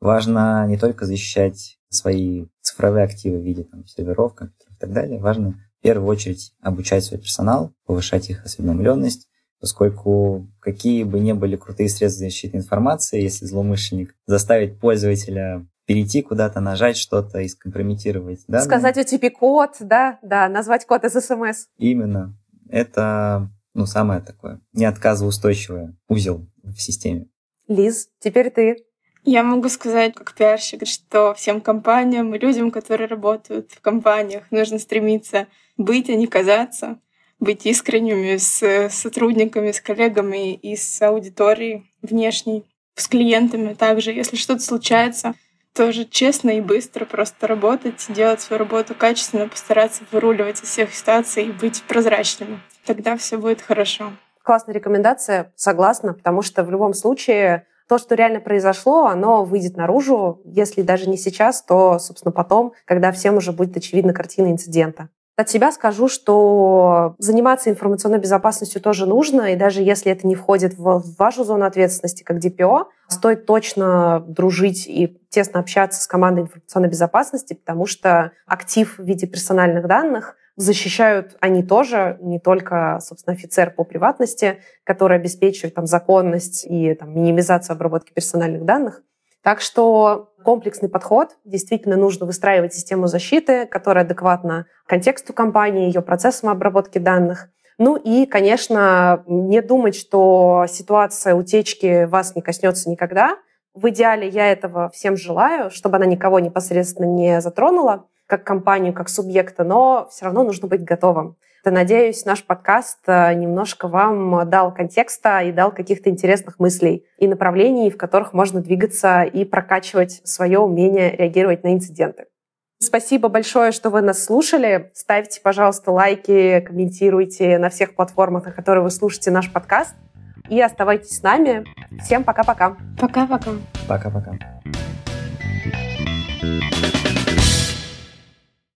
C: Важно не только защищать свои цифровые активы в виде там, серверов, компьютеров и так далее, важно в первую очередь обучать свой персонал, повышать их осведомленность, поскольку какие бы ни были крутые средства защиты информации, если злоумышленник заставит пользователя перейти куда-то, нажать что-то и скомпрометировать. Да?
A: Сказать OTP-код, да, да, назвать код из СМС.
C: Именно. Это ну, самое такое неотказоустойчивое узел в системе.
A: Лиз, теперь ты.
D: Я могу сказать, как пиарщик, что всем компаниям и людям, которые работают в компаниях, нужно стремиться быть, а не казаться, быть искренними с сотрудниками, с коллегами и с аудиторией внешней, с клиентами также. Если что-то случается, тоже честно и быстро просто работать, делать свою работу качественно, постараться выруливать из всех ситуаций и быть прозрачными. Тогда все будет хорошо.
A: Классная рекомендация, согласна, потому что в любом случае то, что реально произошло, оно выйдет наружу, если даже не сейчас, то, собственно, потом, когда всем уже будет очевидна картина инцидента. От себя скажу, что заниматься информационной безопасностью тоже нужно, и даже если это не входит в вашу зону ответственности как ДПО, стоит точно дружить и тесно общаться с командой информационной безопасности, потому что актив в виде персональных данных защищают они тоже, не только, собственно, офицер по приватности, который обеспечивает там законность и там, минимизацию обработки персональных данных. Так что комплексный подход. Действительно нужно выстраивать систему защиты, которая адекватна контексту компании, ее процессам обработки данных. Ну и, конечно, не думать, что ситуация утечки вас не коснется никогда. В идеале я этого всем желаю, чтобы она никого непосредственно не затронула как компанию, как субъекта, но все равно нужно быть готовым. Надеюсь, наш подкаст э, немножко вам дал контекста и дал каких-то интересных мыслей и направлений, в которых можно двигаться и прокачивать свое умение реагировать на инциденты. Спасибо большое, что вы нас слушали. Ставьте, пожалуйста, лайки, комментируйте на всех платформах, на которых вы слушаете наш подкаст. И оставайтесь с нами. Всем пока-пока.
D: Пока-пока.
C: Пока-пока.